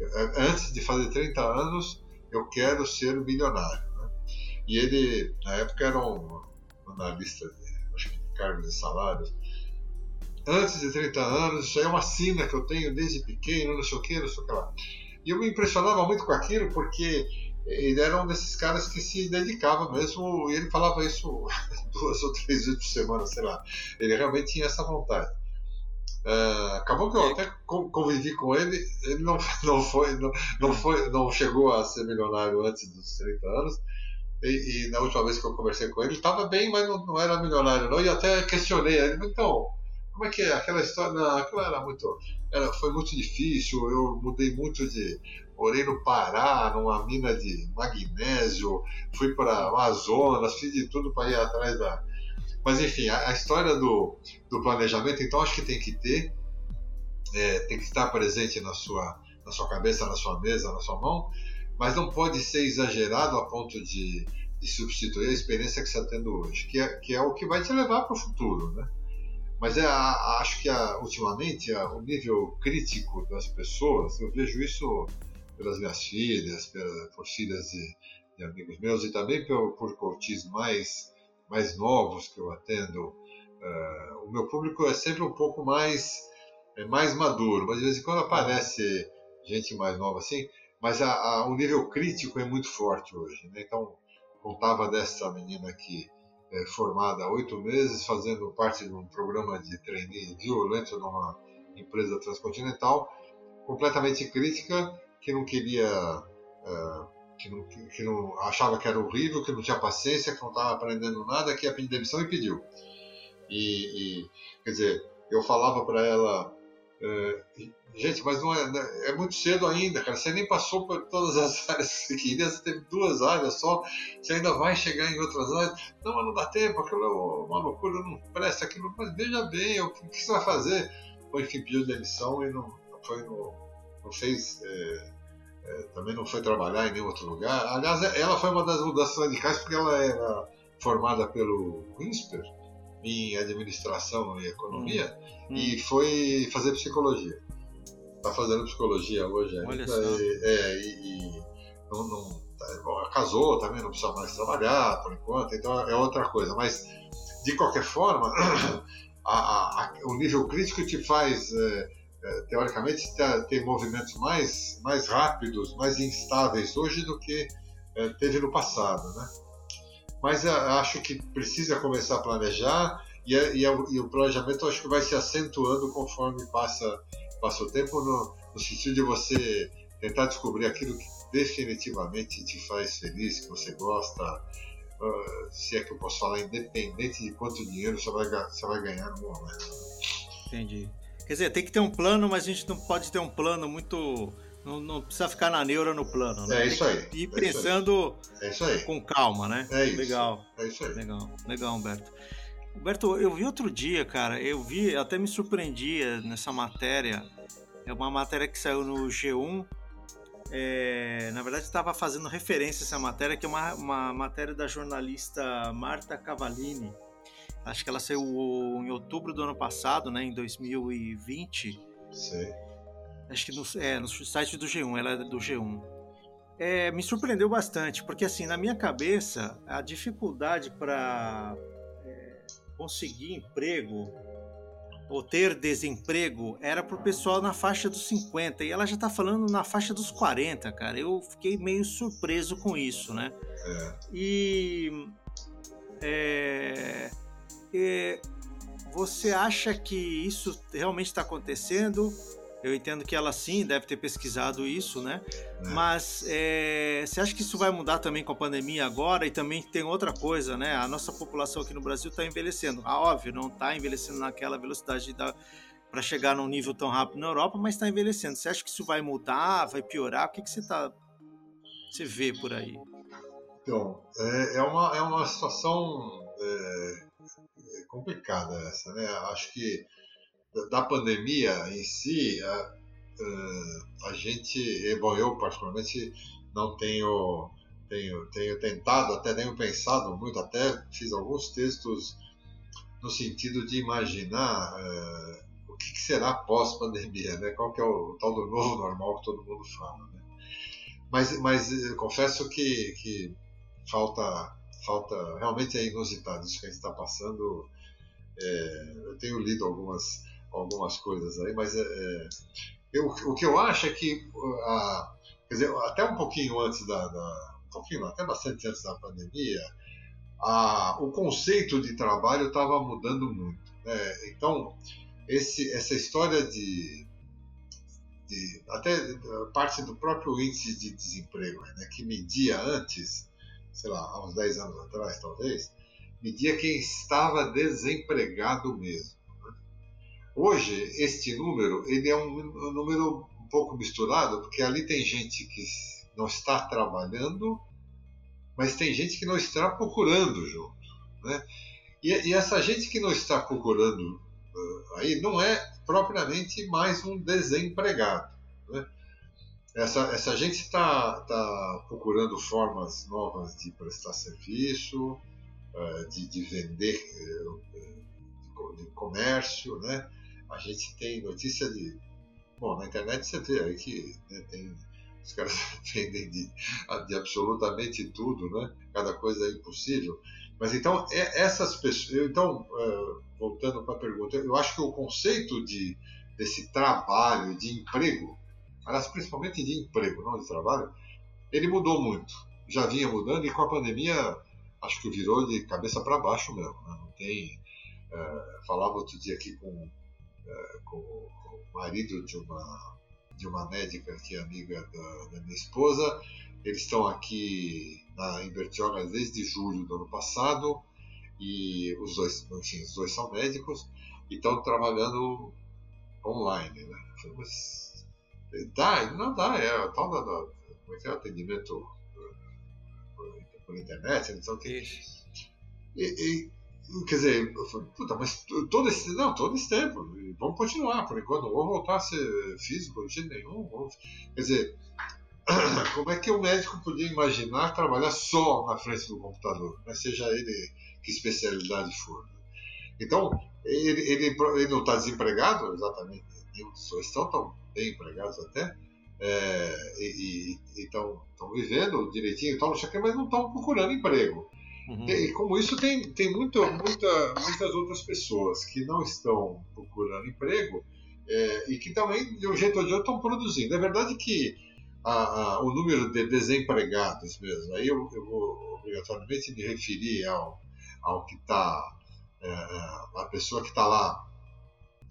eh, antes de fazer 30 anos, eu quero ser. Né? E ele, na época, era um analista de, acho que de cargos e salários. Antes de 30 anos, isso aí é uma sina que eu tenho desde pequeno, não sei o que, não sei o que lá. E eu me impressionava muito com aquilo porque ele era um desses caras que se dedicava mesmo, e ele falava isso duas ou três vezes por semana, sei lá. Ele realmente tinha essa vontade. Uh, acabou que eu até convivi com ele, ele não, não, foi, não, não, foi, não chegou a ser milionário antes dos 30 anos. E, e na última vez que eu conversei com ele, estava bem, mas não, não, era milionário, não. E até questionei ele, então, como é que é? Aquela história. Não, aquilo era muito. Era, foi muito difícil. Eu mudei muito de. Morei no Pará, numa mina de magnésio, fui para Amazonas, fiz de tudo para ir atrás da. Mas enfim, a, a, história do, do planejamento, então acho que tem que ter, é, tem que estar presente na sua, na sua cabeça, na sua mesa, na sua mão, mas não pode ser exagerado a ponto de, de substituir a experiência que você está tendo hoje, que é, que é o que vai te levar para o futuro, né? Mas é, acho que a, ultimamente a, o nível crítico das pessoas, eu vejo isso pelas minhas filhas, pela, por filhas de, de, amigos meus e também por, por mais, mais novos que eu atendo. Uh, o meu público é sempre um pouco mais, é mais maduro, mas de vez em quando aparece gente mais nova assim, mas a, a, o nível crítico é muito forte hoje. Né? Então, contava dessa menina que é, formada há oito meses, fazendo parte de um programa de trainee violento numa empresa transcontinental, completamente crítica, que não queria, é, que, não, que não achava que era horrível, que não tinha paciência, que não estava aprendendo nada, que ia pedir demissão e pediu. E, e quer dizer, eu falava para ela é, gente, mas não é, né, é muito cedo ainda, cara. Você nem passou por todas as áreas que queria, você teve duas áreas só, você ainda vai chegar em outras áreas. Não, mas não dá tempo, aquilo é uma loucura, não presta aquilo. Mas veja bem, o que, você vai fazer? Foi, enfim, pediu demissão e não, foi no, não fez. É, é, também não foi trabalhar em nenhum outro lugar. Aliás, ela foi uma das mudanças radicais porque ela era formada pelo INSPER em administração e economia hum. e hum. foi fazer psicologia. Está fazendo psicologia hoje ainda. E, é, e, e não, não, tá, casou também, não precisa mais trabalhar por enquanto, então é outra coisa. Mas, de qualquer forma, a, a, o nível crítico te faz, é, é, teoricamente, ter, ter, movimentos mais, mais rápidos, mais instáveis hoje do que é, teve no passado, né? Mas acho que precisa começar a planejar e, e, e, o planejamento acho que vai se acentuando conforme passa, passa o tempo, no, no sentido de você tentar descobrir aquilo que definitivamente te faz feliz, que você gosta, uh, se é que eu posso falar, independente de quanto dinheiro você vai, você vai ganhar no momento. Entendi. Quer dizer, tem que ter um plano, mas a gente não pode ter um plano muito não, não, precisa ficar na neura no plano, né? É isso aí. Ir é pensando é isso aí. com calma, né? É isso. Legal. É isso aí. Legal, legal, Humberto. Humberto, eu vi outro dia, cara, eu vi, até me surpreendia nessa matéria. É uma matéria que saiu no G1. É, na verdade, estava fazendo referência a essa matéria, que é uma, uma matéria da jornalista Marta Cavallini. Acho que ela saiu em outubro do ano passado, né, em 2020. Sim acho que no, é, no site do G1, ela é do G1. É, me surpreendeu bastante, porque assim, na minha cabeça, a dificuldade para é, conseguir emprego ou ter desemprego era para o pessoal na faixa dos 50 e ela já está falando na faixa dos 40, cara. Eu fiquei meio surpreso com isso, né? É. E é, é, você acha que isso realmente está acontecendo? Eu entendo que ela sim deve ter pesquisado isso, né? É. Mas é, você acha que isso vai mudar também com a pandemia agora? E também tem outra coisa, né? A nossa população aqui no Brasil está envelhecendo. Ah, óbvio, não está envelhecendo naquela velocidade para chegar num nível tão rápido na Europa, mas está envelhecendo. Você acha que isso vai mudar, vai piorar? O que, que você, tá, você vê por aí? Então, é, é uma, é uma situação é, é complicada essa, né? Acho que da pandemia em si, a, a gente, bom, eu particularmente não tenho, tenho, tenho tentado, até tenho pensado muito, até fiz alguns textos no sentido de imaginar uh, o que, que será pós-pandemia, né? qual que é o, o, tal do novo normal que todo mundo fala. Né? Mas, mas confesso que, que falta, falta, realmente é inusitado isso que a gente está passando. É, eu tenho lido algumas algumas coisas aí, mas é, é, eu, o que eu acho é que, a, quer dizer, até um pouquinho antes da, da um pouquinho, até bastante antes da pandemia, a, o conceito de trabalho estava mudando muito. Né? Então, esse, essa história de, de, até parte do próprio índice de desemprego, né? que media antes, sei lá, há uns 10 anos atrás talvez, media quem estava desempregado mesmo. Hoje, este número ele é um, um número um pouco misturado, porque ali tem gente que não está trabalhando, mas tem gente que não está procurando junto. Né? E, e essa gente que não está procurando uh, aí não é propriamente mais um desempregado. Né? Essa, essa gente está tá procurando formas novas de prestar serviço, uh, de, de vender, uh, de, de comércio, né? A gente tem notícia de. Bom, na internet você vê aí que né, tem, os caras vendem de, de, absolutamente tudo, né? Cada coisa é impossível. Mas então, é, essas pessoas. Então, uh, voltando para a pergunta, eu acho que o conceito de, desse trabalho, de emprego, aliás, principalmente de emprego, não de trabalho, ele mudou muito. Já vinha mudando e com a pandemia acho que virou de cabeça para baixo mesmo. Né? Não tem. É, falava outro dia aqui com, é, com o marido de uma, de uma médica que é amiga da, da minha esposa. Eles estão aqui na, em Bertioga desde julho do ano passado e os dois, enfim, os dois são médicos e estão trabalhando online, né? Mas dá, não dá, é a tal da, da como é que é, atendimento por internet, então que. E, e, quer dizer, eu falei, puta, mas todo esse, não, todo esse tempo, vamos continuar, por enquanto, não vou voltar a ser físico de jeito nenhum. Quer dizer, como é que o médico podia imaginar trabalhar só na frente do computador, né, seja ele que especialidade for? Né? Então, ele, ele, ele não está desempregado, exatamente, os dois estão tão bem empregados até, é, e estão vivendo direitinho, tão, mas não estão procurando emprego. Uhum. E como isso tem, tem muito, muita, muitas outras pessoas que não estão procurando emprego é, e que também, de um jeito ou de outro, estão produzindo. É verdade que a, a, o número de desempregados mesmo, aí eu, eu vou obrigatoriamente me referir ao, ao que está, é, a pessoa que está lá,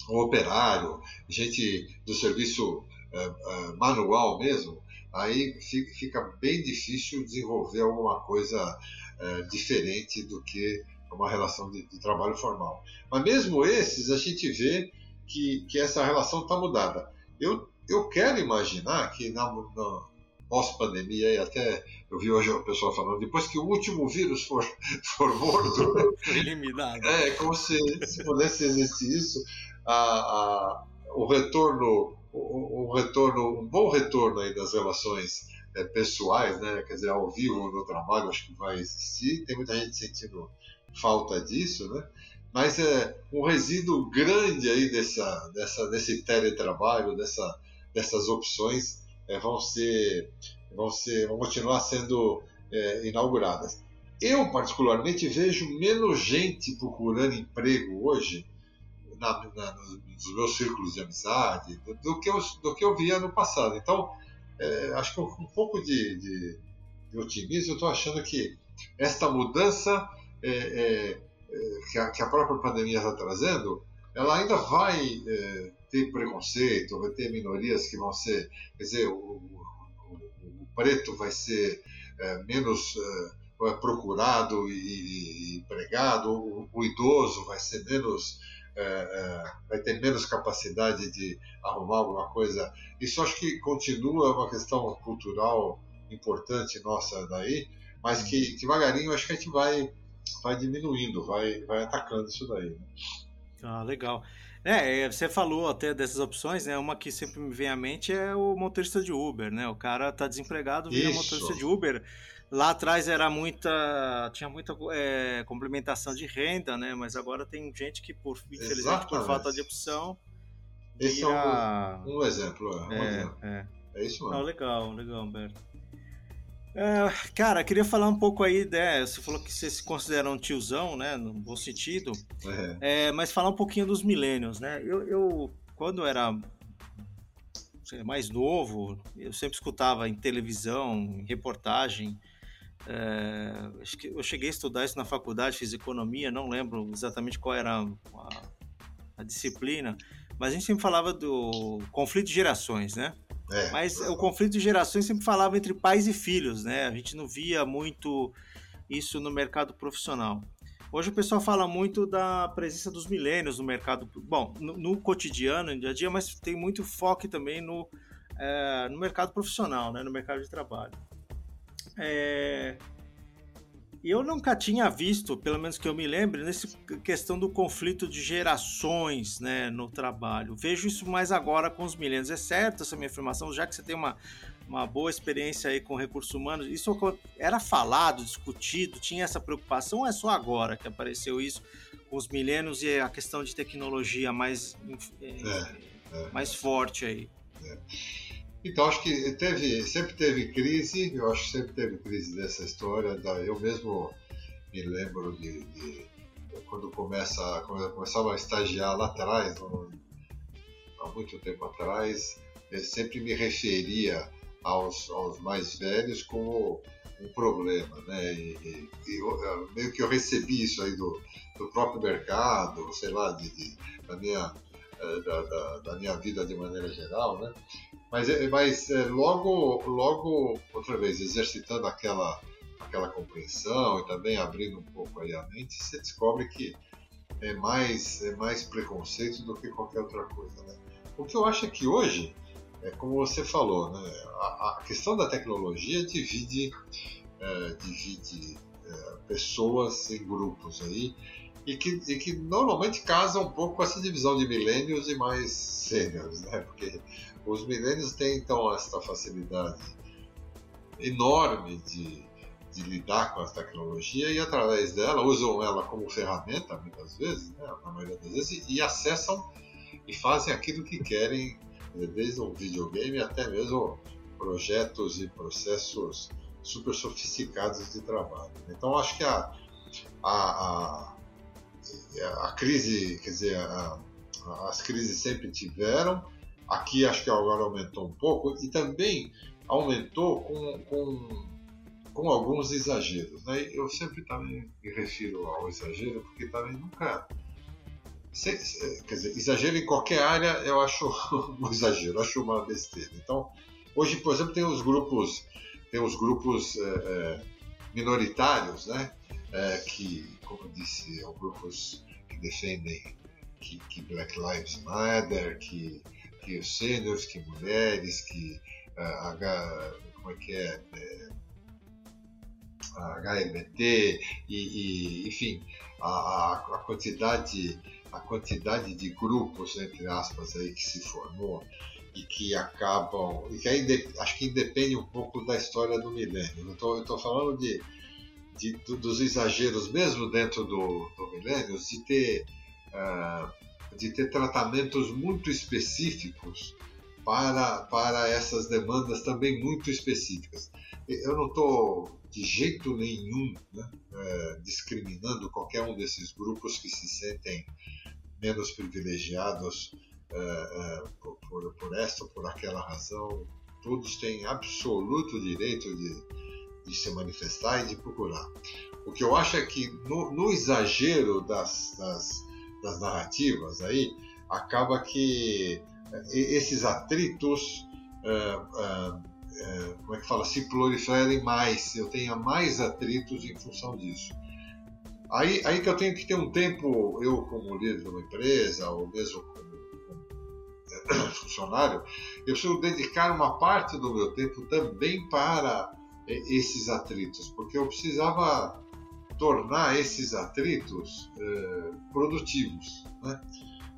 o operário, gente do serviço é, manual mesmo, aí fica bem difícil desenvolver alguma coisa é, diferente do que uma relação de, de, trabalho formal. Mas mesmo esses, a gente vê que, que essa relação está mudada. Eu, eu quero imaginar que na, na pós-pandemia, e até eu vi hoje o pessoal falando, depois que o último vírus for, for morto, foi eliminado. É, como se, se pudesse existir isso, a, a, o retorno um, retorno, um bom retorno aí das relações é, pessoais, né? Quer dizer, ao vivo no trabalho, acho que vai existir. Tem muita gente sentindo falta disso, né? Mas é um resíduo grande aí dessa, dessa, desse teletrabalho, dessa, dessas opções é, vão ser, vão ser, vão continuar sendo é, inauguradas. Eu particularmente vejo menos gente procurando emprego hoje na, na, nos meus círculos de amizade do, do, que eu, do que eu via no passado. Então, é, acho que um, um pouco de, de, de, otimismo, eu estou achando que esta mudança é, é, é, que, a, que, a, própria pandemia está trazendo, ela ainda vai é, ter preconceito, vai ter minorias que vão ser, quer dizer, o, o, o preto vai ser menos procurado e, e empregado, o, o idoso vai ser menos é, é, vai ter menos capacidade de arrumar alguma coisa. Isso acho que continua uma questão cultural importante nossa daí, mas que devagarinho acho que a gente vai, vai diminuindo, vai, vai atacando isso daí. Né? Ah, legal. É, é, você falou até dessas opções, né? Uma que sempre me vem à mente é o motorista de Uber, né? O cara tá desempregado, vira Isso. motorista de Uber. Lá atrás era muita, tinha muita é, complementação de renda, né? Mas agora tem gente que, por, infelizmente, Exatamente. por falta de opção. Esse é um, um exemplo, é, um é, exemplo. É. é isso mesmo. Ah, legal, legal, Humberto. É, cara, queria falar um pouco aí, né? Você falou que você se considera um tiozão, né? No bom sentido. É. É, mas falar um pouquinho dos milênios, né? Eu, eu quando era mais novo, eu sempre escutava em televisão, em reportagem, é, acho que eu cheguei a estudar isso na faculdade, fiz economia, não lembro exatamente qual era a, a disciplina, mas a gente sempre falava do conflito de gerações, né? É, mas é. o conflito de gerações sempre falava entre pais e filhos, né? A gente não via muito isso no mercado profissional. Hoje o pessoal fala muito da presença dos milênios no mercado, bom, no, no, cotidiano, no dia a dia, mas tem muito foco também no, é, no mercado profissional, né? No mercado de trabalho. É... Eu nunca tinha visto, pelo menos que eu me lembre, nessa questão do conflito de gerações né, no trabalho. Vejo isso mais agora com os milênios. É certo essa minha afirmação, já que você tem uma, uma boa experiência aí com recursos humanos, isso era falado, discutido, tinha essa preocupação ou é só agora que apareceu isso com os milênios e a questão de tecnologia mais, é, é, mais forte aí? É. Então, acho que teve, sempre teve crise, eu acho que sempre teve crise dessa história. Da, eu mesmo me lembro de, de quando, começa, quando eu começava a estagiar lá atrás, no, há muito tempo atrás, eu sempre me referia aos, aos mais velhos como um problema, né? E, e, eu, meio que eu recebi isso aí do, do próprio mercado, sei lá, de, de da minha da, da, da, minha vida de maneira geral, né? Mas, eh, mas eh, logo, logo, outra vez, exercitando aquela, aquela compreensão e também abrindo um pouco aí a mente, você descobre que é mais, é mais preconceito do que qualquer outra coisa, né? O que eu acho é que hoje, é como você falou, né? a, a questão da tecnologia divide, é, divide é, pessoas em grupos aí, e que, e que normalmente casa um pouco com essa divisão de milênios e mais sêniores, né? Porque os milênios têm então essa facilidade enorme de, de lidar com a tecnologia e através dela usam ela como ferramenta muitas vezes, né? na maioria das vezes, e acessam e fazem aquilo que querem, desde o videogame até mesmo projetos e processos super sofisticados de trabalho. Então acho que a, a, a a crise, quer dizer, a, as crises sempre tiveram, aqui acho que agora aumentou um pouco, e também aumentou com, com, com alguns exageros. Né? Eu sempre também me refiro ao exagero, porque também nunca. quer dizer, exagero em qualquer área eu acho um exagero, acho uma besteira. Então, hoje, por exemplo, tem os grupos, tem os grupos é, é, minoritários, né? É, que, como eu disse, são grupos que defendem que, que Black Lives Matter, que, que os sêniores, que mulheres, que uh, H, como é que é, é LGBT e, e enfim a, a, quantidade a quantidade de grupos entre aspas aí que se formou e que acabam e que aí acho que independe um pouco da história do milênio. Eu estou falando de de, dos exageros, mesmo dentro do, do de ter, uh, de ter tratamentos muito específicos para, para essas demandas também muito específicas. Eu não estou de jeito nenhum né, uh, discriminando qualquer um desses grupos que se sentem menos privilegiados uh, por, por, por esta ou por aquela razão. Todos têm absoluto direito de, de se manifestar e de procurar. O que eu acho é que no, no exagero das, das, das, narrativas aí, acaba que eh, esses atritos, uh, uh, como é que fala, se proliferem mais, eu tenha mais atritos em função disso. Aí, aí que eu tenho que ter um tempo, eu como líder de uma empresa, ou mesmo como funcionário, eu preciso dedicar uma parte do meu tempo também para esses atritos, porque eu precisava tornar esses atritos eh, produtivos. Né?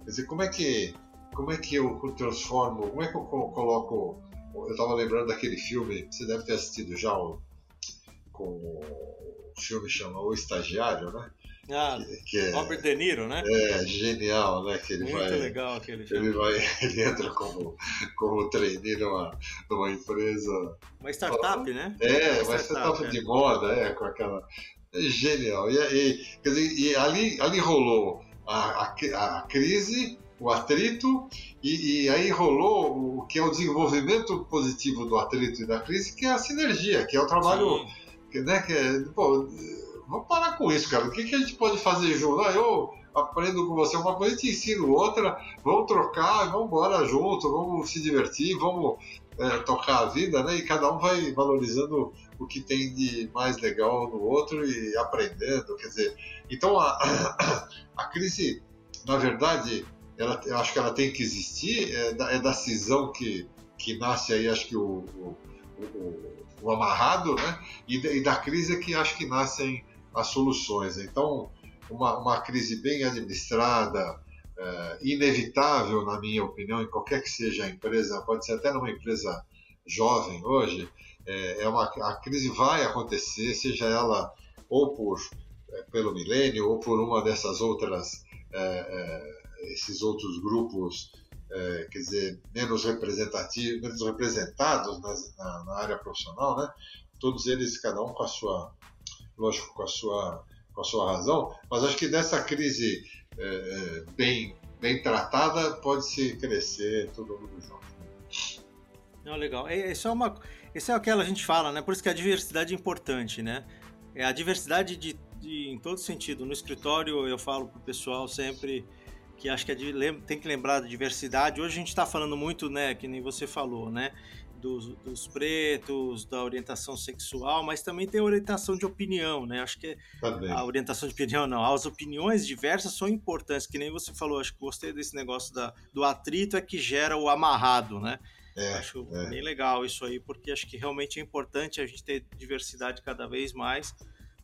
Quer dizer, como é que como é que eu transformo, como é que eu coloco. Eu estava lembrando daquele filme, você deve ter assistido já, o, com o filme chama O Estagiário, né? Ah, que, é, Robert De Niro, né? É, genial, né? Que ele Muito vai, legal aquele filme. Ele, vai, ele entra como, como trainee numa, numa empresa. Uma startup, né? É, uma, uma startup, startup de moda, é, com aquela. É genial. E, e, quer dizer, e ali, ali rolou a, a, a crise, o atrito, e, e, aí rolou o que é o desenvolvimento positivo do atrito e da crise, que é a sinergia, que é o trabalho. Que, né, que é, pô, vamos parar com isso, cara. O que, que a gente pode fazer junto? Ah, eu aprendo com você uma coisa, te ensino outra, vamos trocar, vamos embora junto, vamos se divertir, vamos é, tocar a vida, né? E cada um vai valorizando o que tem de mais legal no outro e aprendendo, quer dizer. Então a, a crise, na verdade, ela, eu acho que ela tem que existir, é da, é da cisão que, que nasce aí, acho que o, o, o, o amarrado, né? E, e da crise é que acho que nascem as soluções. Então, uma, uma crise bem administrada, é, inevitável, na minha opinião, em qualquer que seja a empresa, pode ser até numa empresa jovem hoje, é, é uma, a crise vai acontecer, seja ela ou por é, pelo milênio ou por uma dessas outras é, é, esses outros grupos é, quer dizer menos representativos menos representados na, na, área profissional né todos eles cada um com a sua lógico, com a sua, com a sua razão, mas acho que dessa crise é, bem, bem tratada pode-se crescer todo mundo junto. Não, legal. É, isso é uma, Esse é aquela que a gente fala, né? Por isso que a diversidade é importante, né? É a diversidade de, de em todo sentido. No escritório eu falo pro pessoal sempre que acho que é de, tem que lembrar da diversidade. Hoje a gente está falando muito, né, que nem você falou, né, dos, dos, pretos, da orientação sexual, mas também tem orientação de opinião, né? Acho que Também. a orientação de opinião não, as opiniões diversas são importantes, que nem você falou. Acho que gostei desse negócio da, do atrito é que gera o amarrado, né? É, acho é. bem legal isso aí, porque acho que realmente é importante a gente ter diversidade cada vez mais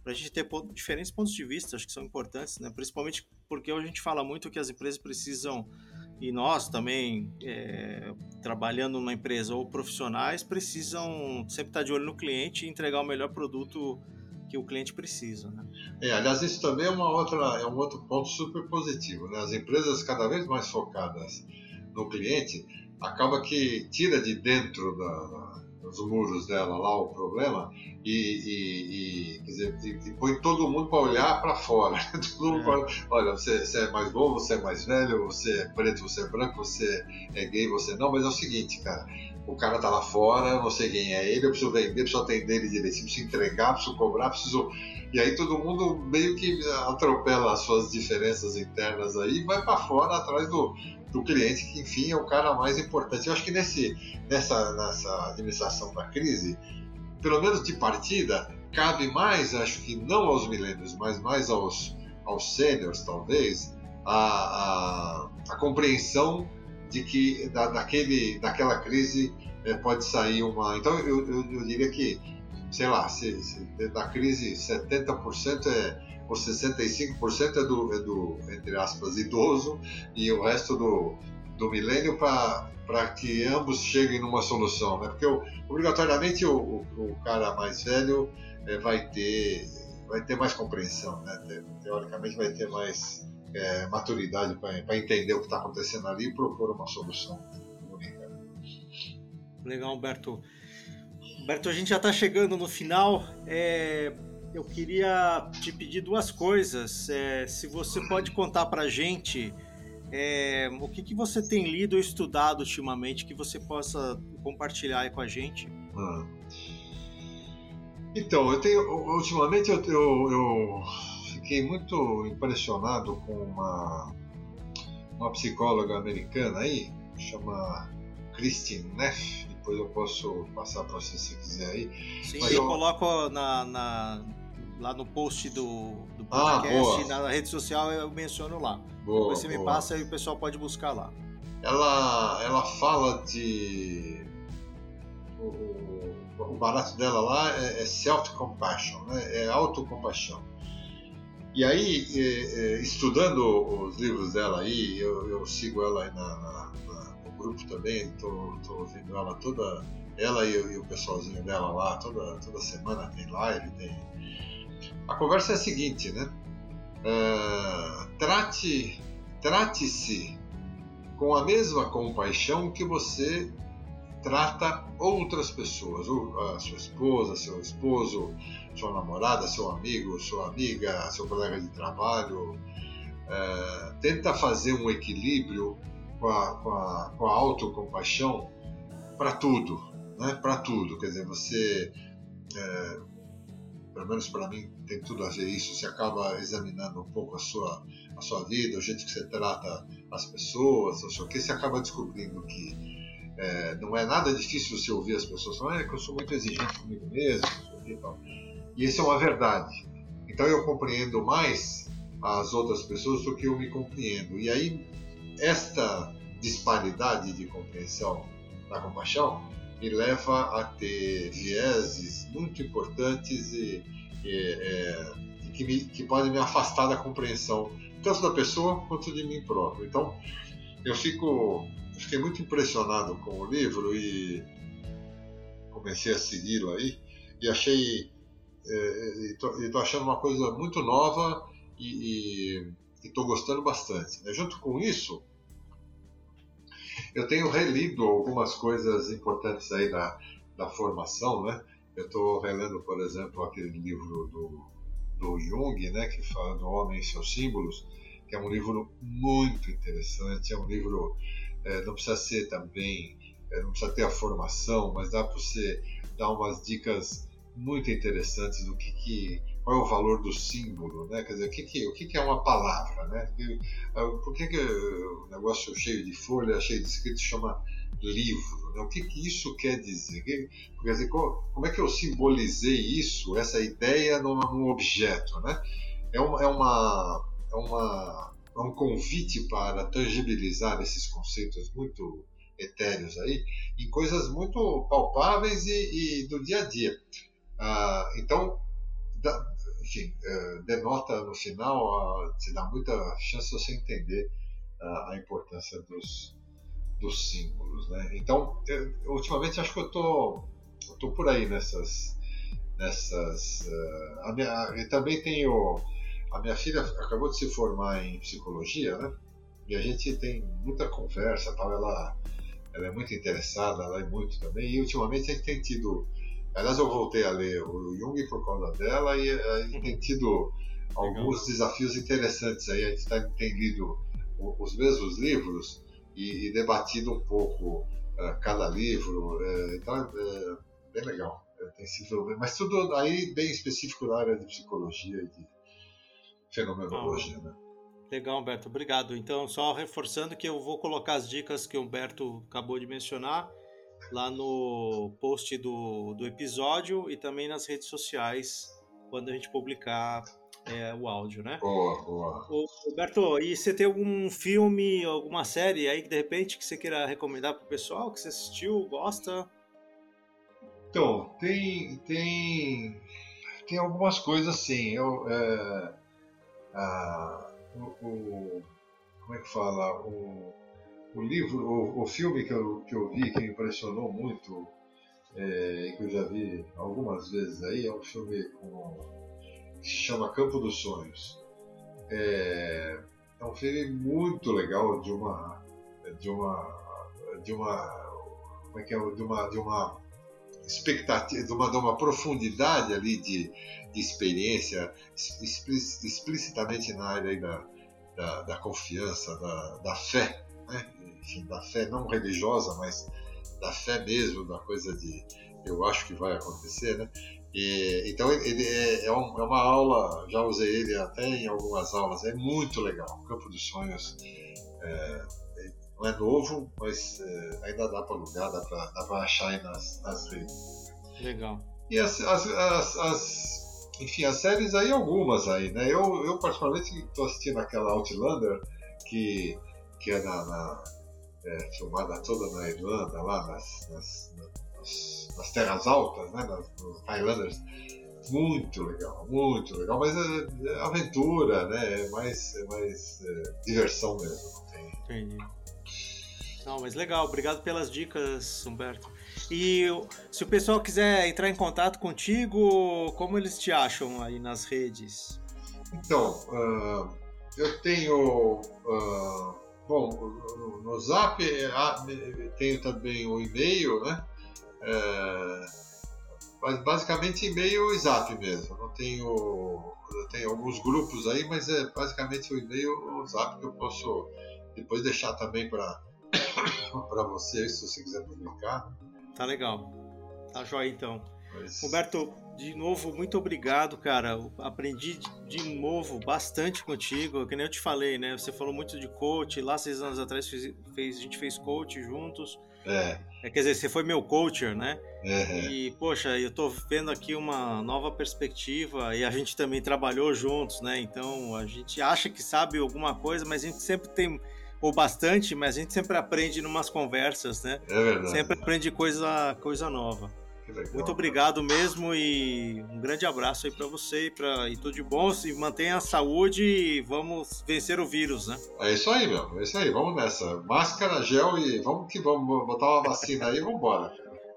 para a gente ter diferentes pontos de vista, acho que são importantes, né? Principalmente porque a gente fala muito que as empresas precisam e nós também é, trabalhando numa empresa ou profissionais precisam sempre estar de olho no cliente e entregar o melhor produto que o cliente precisa, né? É, aliás, isso também é uma outra é um outro ponto super positivo, né? As empresas cada vez mais focadas no cliente acaba que tira de dentro da, dos muros dela lá o problema e, e, e, dizer, e põe todo mundo para olhar para fora. todo mundo é. Pra, olha, você, você, é mais novo, você é mais velho, você é preto, você é branco, você é gay, você não, mas é o seguinte, cara. O cara tá lá fora, não sei quem é ele, eu preciso vender, preciso atender ele direitinho, preciso entregar, preciso cobrar, preciso. E aí todo mundo meio que atropela as suas diferenças internas aí e vai para fora atrás do, do cliente, que enfim é o cara mais importante. Eu acho que nesse, nessa, nessa administração da crise, pelo menos de partida, cabe mais, acho que não aos milênios, mas mais aos, aos seniors, talvez, a, a, a compreensão de que da, daquele, daquela crise é, pode sair uma. Então, eu, eu, eu diria que, sei lá, se, se, da crise 70% é por 65% é do, é do, entre aspas, idoso e o resto do, do milênio para que ambos cheguem numa solução. Né? Porque obrigatoriamente o, o, o, cara mais velho é, vai, ter, vai ter mais compreensão, né? teoricamente vai ter mais é, maturidade para entender o que está acontecendo ali e propor uma solução única. Legal, Humberto. Humberto, a gente já está chegando no final. É, eu queria te pedir duas coisas. É, se você pode contar para a gente é, o que, que você tem lido ou estudado ultimamente que você possa compartilhar aí com a gente. Ah. Então, eu tenho ultimamente eu, eu, eu, fiquei muito impressionado com uma uma psicóloga americana aí, chama Christine Neff. Depois eu posso passar para você se quiser aí. Sim, eu, eu coloco na, na lá no post do, do ah, podcast, ah, na rede social eu menciono lá. Boa, Depois você boa. me passa e o pessoal pode buscar lá. Ela, ela fala de. O, o barato dela lá é, é self-compassion, né? é autocompaixão. E aí, é, é, estudando os livros dela aí, eu, eu sigo ela aí na, na, na, no grupo também, estou ouvindo ela toda, ela e, e, o pessoalzinho dela lá, toda, toda semana tem live, tem a conversa é a seguinte, né? Uh, trate, trate-se com a mesma compaixão que você trata outras pessoas, a sua esposa, seu esposo, sua namorada, seu amigo, sua amiga, seu colega de trabalho. Uh, tenta fazer um equilíbrio com a, com a, com a autocompaixão para tudo, né? Para tudo. Quer dizer, você uh, pelo menos para mim tem tudo a ver isso. Você acaba examinando um pouco a sua, a sua vida, o jeito que você trata as pessoas, o que, você acaba descobrindo que é, não é nada difícil você ouvir as pessoas falando, é que eu sou muito exigente comigo mesmo, e tal. E isso é uma verdade. Então eu compreendo mais as outras pessoas do que eu me compreendo. E aí, esta disparidade de compreensão da compaixão me leva a ter vieses muito importantes e, e, é, que, me, que podem me afastar da compreensão tanto da pessoa quanto de mim próprio. Então, eu fico, fiquei muito impressionado com o livro e comecei a segui-lo aí e achei é, estou achando uma coisa muito nova e estou gostando bastante. Né? Junto com isso, eu tenho relido algumas coisas importantes aí da, da formação, né? Eu estou relendo, por exemplo, aquele livro do, do Jung, né, que fala do homem e seus símbolos, que é um livro muito interessante, é um livro, é, não precisa ser também, é, não precisa ter a formação, mas dá para você dá umas dicas muito interessantes do que, que qual é o valor do símbolo, né? Quer dizer, o que, que, o que, que é uma palavra, né? Por que, que o negócio cheio de folha, cheio de escrito, chama livro? Né? O que, que isso quer dizer? Quer dizer, como é que eu simbolizei isso, essa ideia, num, num objeto, né? É uma, é uma, é uma é um convite para tangibilizar esses conceitos muito etéreos aí em coisas muito palpáveis e, e do dia a dia. Ah, então, da, enfim, é, denota no final, te dá muita chance de você entender a importância dos, dos símbolos. Né? Então, eu, ultimamente acho que eu tô, eu tô por aí nessas. nessas uh, a minha, também tenho. A minha filha acabou de se formar em psicologia, né? E a gente tem muita conversa, tal. Ela, ela é muito interessada, ela é muito também. E ultimamente a gente tem tido Aliás, eu voltei a ler o Jung por causa dela e, e tem tido alguns Legal. desafios interessantes aí. A gente tá, tem lido os mesmos livros e, e debatido um pouco uh, cada livro. Uh, então, é bem legal. Tem sido, mas tudo aí bem específico na área de psicologia e de fenomenologia. Ah, né? Legal, Humberto. Obrigado. Então, só reforçando que eu vou colocar as dicas que o Humberto acabou de mencionar lá no post do, do episódio e também nas redes sociais quando a gente publicar é, o áudio, né? Boa, boa. Ô, Roberto, e você tem algum filme, alguma série aí que de repente que você queira recomendar pro pessoal que você assistiu, gosta? Então, tem tem tem algumas coisas assim. Eu, é, a, o, o, como é que fala? O, o livro, o, o filme que eu, que eu vi que me impressionou muito, é, que eu já vi algumas vezes aí, é um filme com, que se chama Campo dos Sonhos. É, é um filme muito legal de uma de uma de uma como é que é de uma de uma expectativa de uma, de uma profundidade ali de, de experiência explicitamente na área da, da, da confiança da, da fé né? Enfim, da fé não religiosa, mas da fé mesmo, da coisa de eu acho que vai acontecer, né? E, então ele é, é, é, uma aula, já usei ele até em algumas aulas, é muito legal. O Campo dos Sonhos é, não é novo, mas é, ainda dá para alugar, dá para achar aí nas, nas redes. Legal. E as, as, as, as, enfim, as séries aí, algumas aí, né? Eu, eu particularmente estou assistindo aquela Outlander, que, que é na, na é, filmada toda na Irlanda, lá nas, nas, nas, nas terras altas, né, nas, nos Highlanders. Muito legal, muito legal, mas é, é aventura, né? É mais, é mais é, diversão mesmo. Não tem... Entendi. Não, mas legal, obrigado pelas dicas, Humberto. E se o pessoal quiser entrar em contato contigo, como eles te acham aí nas redes? Então, uh, eu tenho uh, Bom, no, no Zap é, tenho também o e-mail, né? É, mas basicamente e-mail e Zap mesmo. Não tenho, tenho alguns grupos aí, mas é basicamente o e-mail ou o Zap que eu posso depois deixar também para para você, se você quiser publicar. Tá legal. Tá jóia então. Mas... Roberto, de novo, muito obrigado, cara. Aprendi de novo bastante contigo. Que nem eu te falei, né? Você falou muito de coach. Lá, seis anos atrás, fez, fez a gente fez coach juntos. É. é. Quer dizer, você foi meu coacher, né? É. E, poxa, eu tô vendo aqui uma nova perspectiva e a gente também trabalhou juntos, né? Então, a gente acha que sabe alguma coisa, mas a gente sempre tem ou bastante, mas a gente sempre aprende em umas conversas, né? É verdade. Sempre aprende coisa, coisa nova. Muito obrigado mesmo e um grande abraço aí para você e, pra, e tudo de bom. E mantenha a saúde e vamos vencer o vírus, né? É isso aí, meu. É isso aí. Vamos nessa. Máscara, gel e vamos que vamos botar uma vacina aí e vamos embora.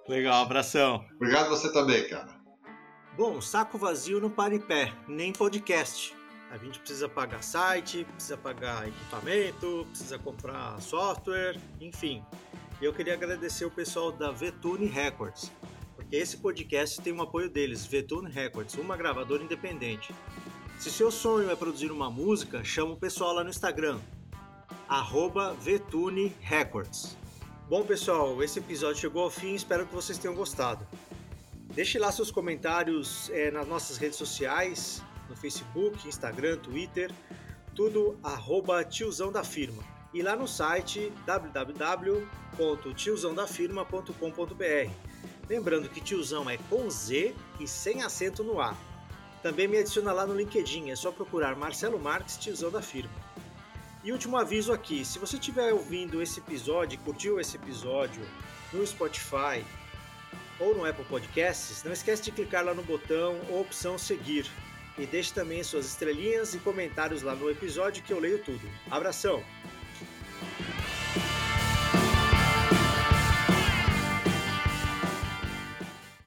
Legal, abração. Obrigado você também, cara. Bom, saco vazio não para em pé, nem podcast. A gente precisa pagar site, precisa pagar equipamento, precisa comprar software, enfim. Eu queria agradecer o pessoal da Vetune Records esse podcast tem o apoio deles, Vetune Records, uma gravadora independente. Se seu sonho é produzir uma música, chama o pessoal lá no Instagram, Vetune Records. Bom pessoal, esse episódio chegou ao fim, espero que vocês tenham gostado. Deixe lá seus comentários é, nas nossas redes sociais, no Facebook, Instagram, Twitter, tudo arroba tiozão da firma. E lá no site www.tiozãodafirma.com.br. Lembrando que tiozão é com Z e sem acento no A. Também me adiciona lá no LinkedIn, é só procurar Marcelo Marques, tiozão da firma. E último aviso aqui, se você estiver ouvindo esse episódio, curtiu esse episódio no Spotify ou no Apple Podcasts, não esquece de clicar lá no botão ou opção seguir e deixe também suas estrelinhas e comentários lá no episódio que eu leio tudo. Abração!